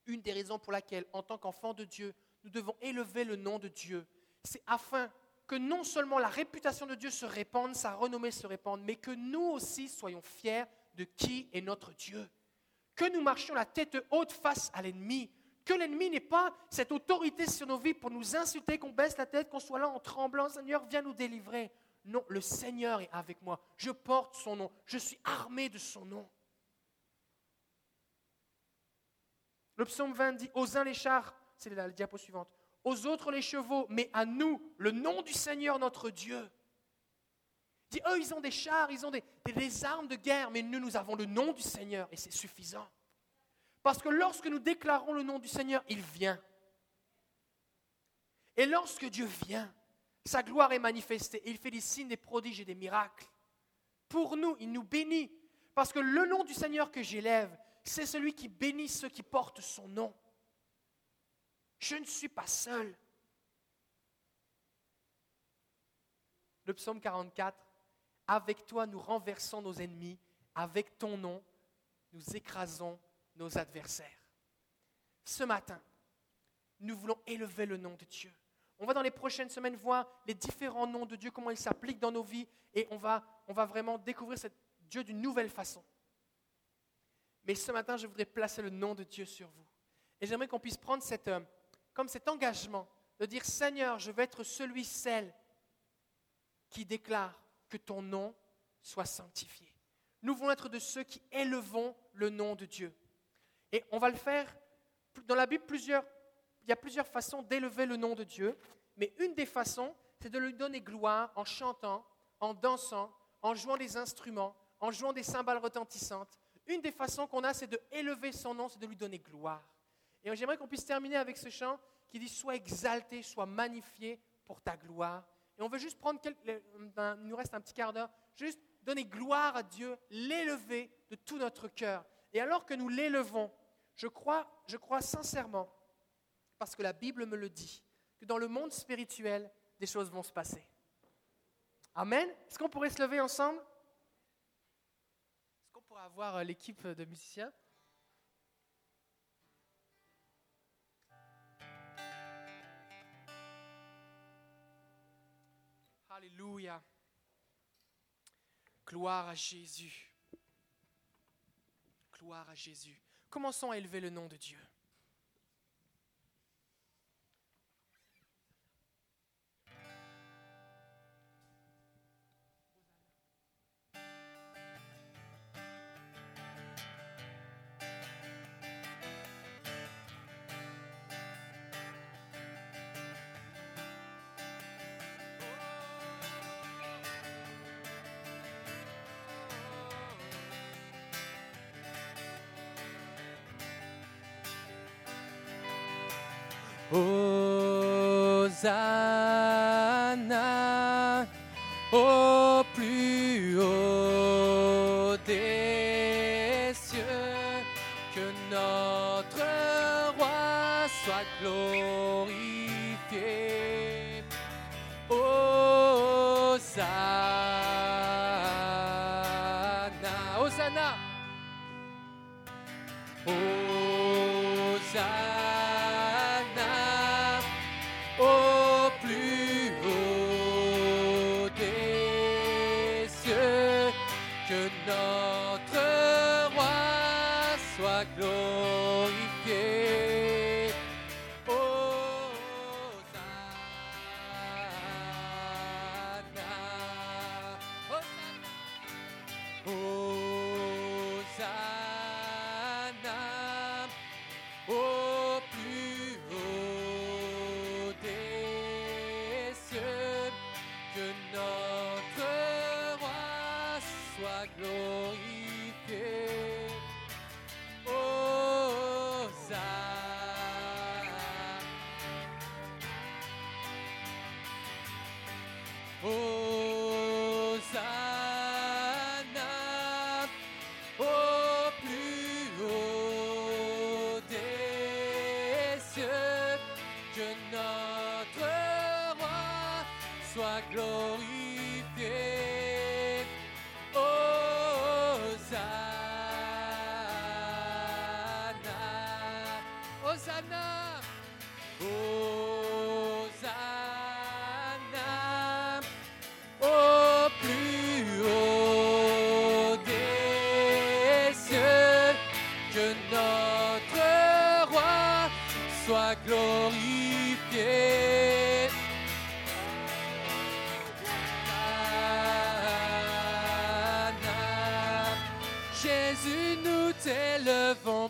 une des raisons pour laquelle, en tant qu'enfants de Dieu, nous devons élever le nom de Dieu, c'est afin que non seulement la réputation de Dieu se répande, sa renommée se répande, mais que nous aussi soyons fiers de qui est notre Dieu. Que nous marchions la tête haute face à l'ennemi. Que l'ennemi n'ait pas cette autorité sur nos vies pour nous insulter, qu'on baisse la tête, qu'on soit là en tremblant, Seigneur, viens nous délivrer. Non, le Seigneur est avec moi. Je porte son nom. Je suis armé de son nom. Le psaume 20 dit Aux uns les chars, c'est la diapo suivante, aux autres les chevaux, mais à nous, le nom du Seigneur notre Dieu. Il dit Eux, ils ont des chars, ils ont des, des armes de guerre, mais nous, nous avons le nom du Seigneur et c'est suffisant. Parce que lorsque nous déclarons le nom du Seigneur, il vient. Et lorsque Dieu vient, sa gloire est manifestée. il fait des signes, des prodiges et des miracles. Pour nous, il nous bénit. Parce que le nom du Seigneur que j'élève, c'est celui qui bénit ceux qui portent son nom. Je ne suis pas seul. Le psaume 44, avec toi nous renversons nos ennemis, avec ton nom nous écrasons nos adversaires. Ce matin, nous voulons élever le nom de Dieu. On va dans les prochaines semaines voir les différents noms de Dieu, comment ils s'appliquent dans nos vies, et on va, on va vraiment découvrir ce Dieu d'une nouvelle façon. Mais ce matin, je voudrais placer le nom de Dieu sur vous. Et j'aimerais qu'on puisse prendre cette, euh, comme cet engagement de dire, Seigneur, je veux être celui, celle qui déclare que ton nom soit sanctifié. Nous voulons être de ceux qui élevons le nom de Dieu. Et on va le faire dans la Bible, il y a plusieurs façons d'élever le nom de Dieu, mais une des façons, c'est de lui donner gloire en chantant, en dansant, en jouant des instruments, en jouant des cymbales retentissantes, une des façons qu'on a, c'est de élever son nom, c'est de lui donner gloire. Et j'aimerais qu'on puisse terminer avec ce chant qui dit Sois exalté, sois magnifié pour ta gloire. Et on veut juste prendre, quelques, il nous reste un petit quart d'heure, juste donner gloire à Dieu, l'élever de tout notre cœur. Et alors que nous l'élevons, je crois, je crois sincèrement, parce que la Bible me le dit, que dans le monde spirituel, des choses vont se passer. Amen. Est-ce qu'on pourrait se lever ensemble? Pour avoir euh, l'équipe de musiciens. Alléluia. Gloire à Jésus. Gloire à Jésus. Commençons à élever le nom de Dieu. Hosanna. sois glorifié. Jésus, nous t'élevons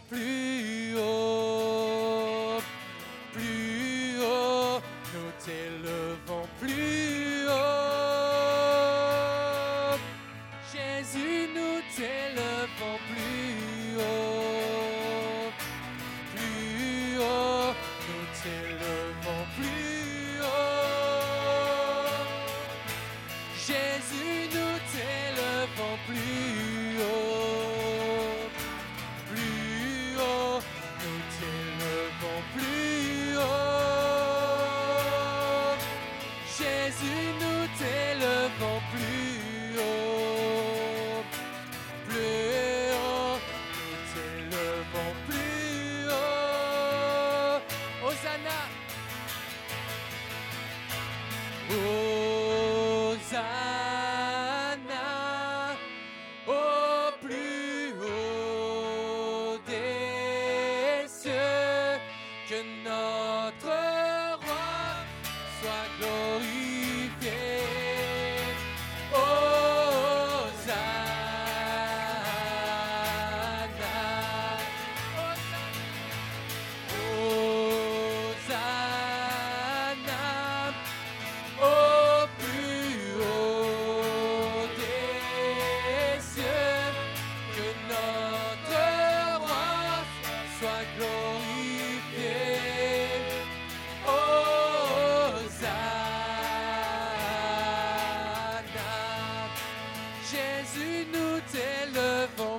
Jésus, nous t'élevons.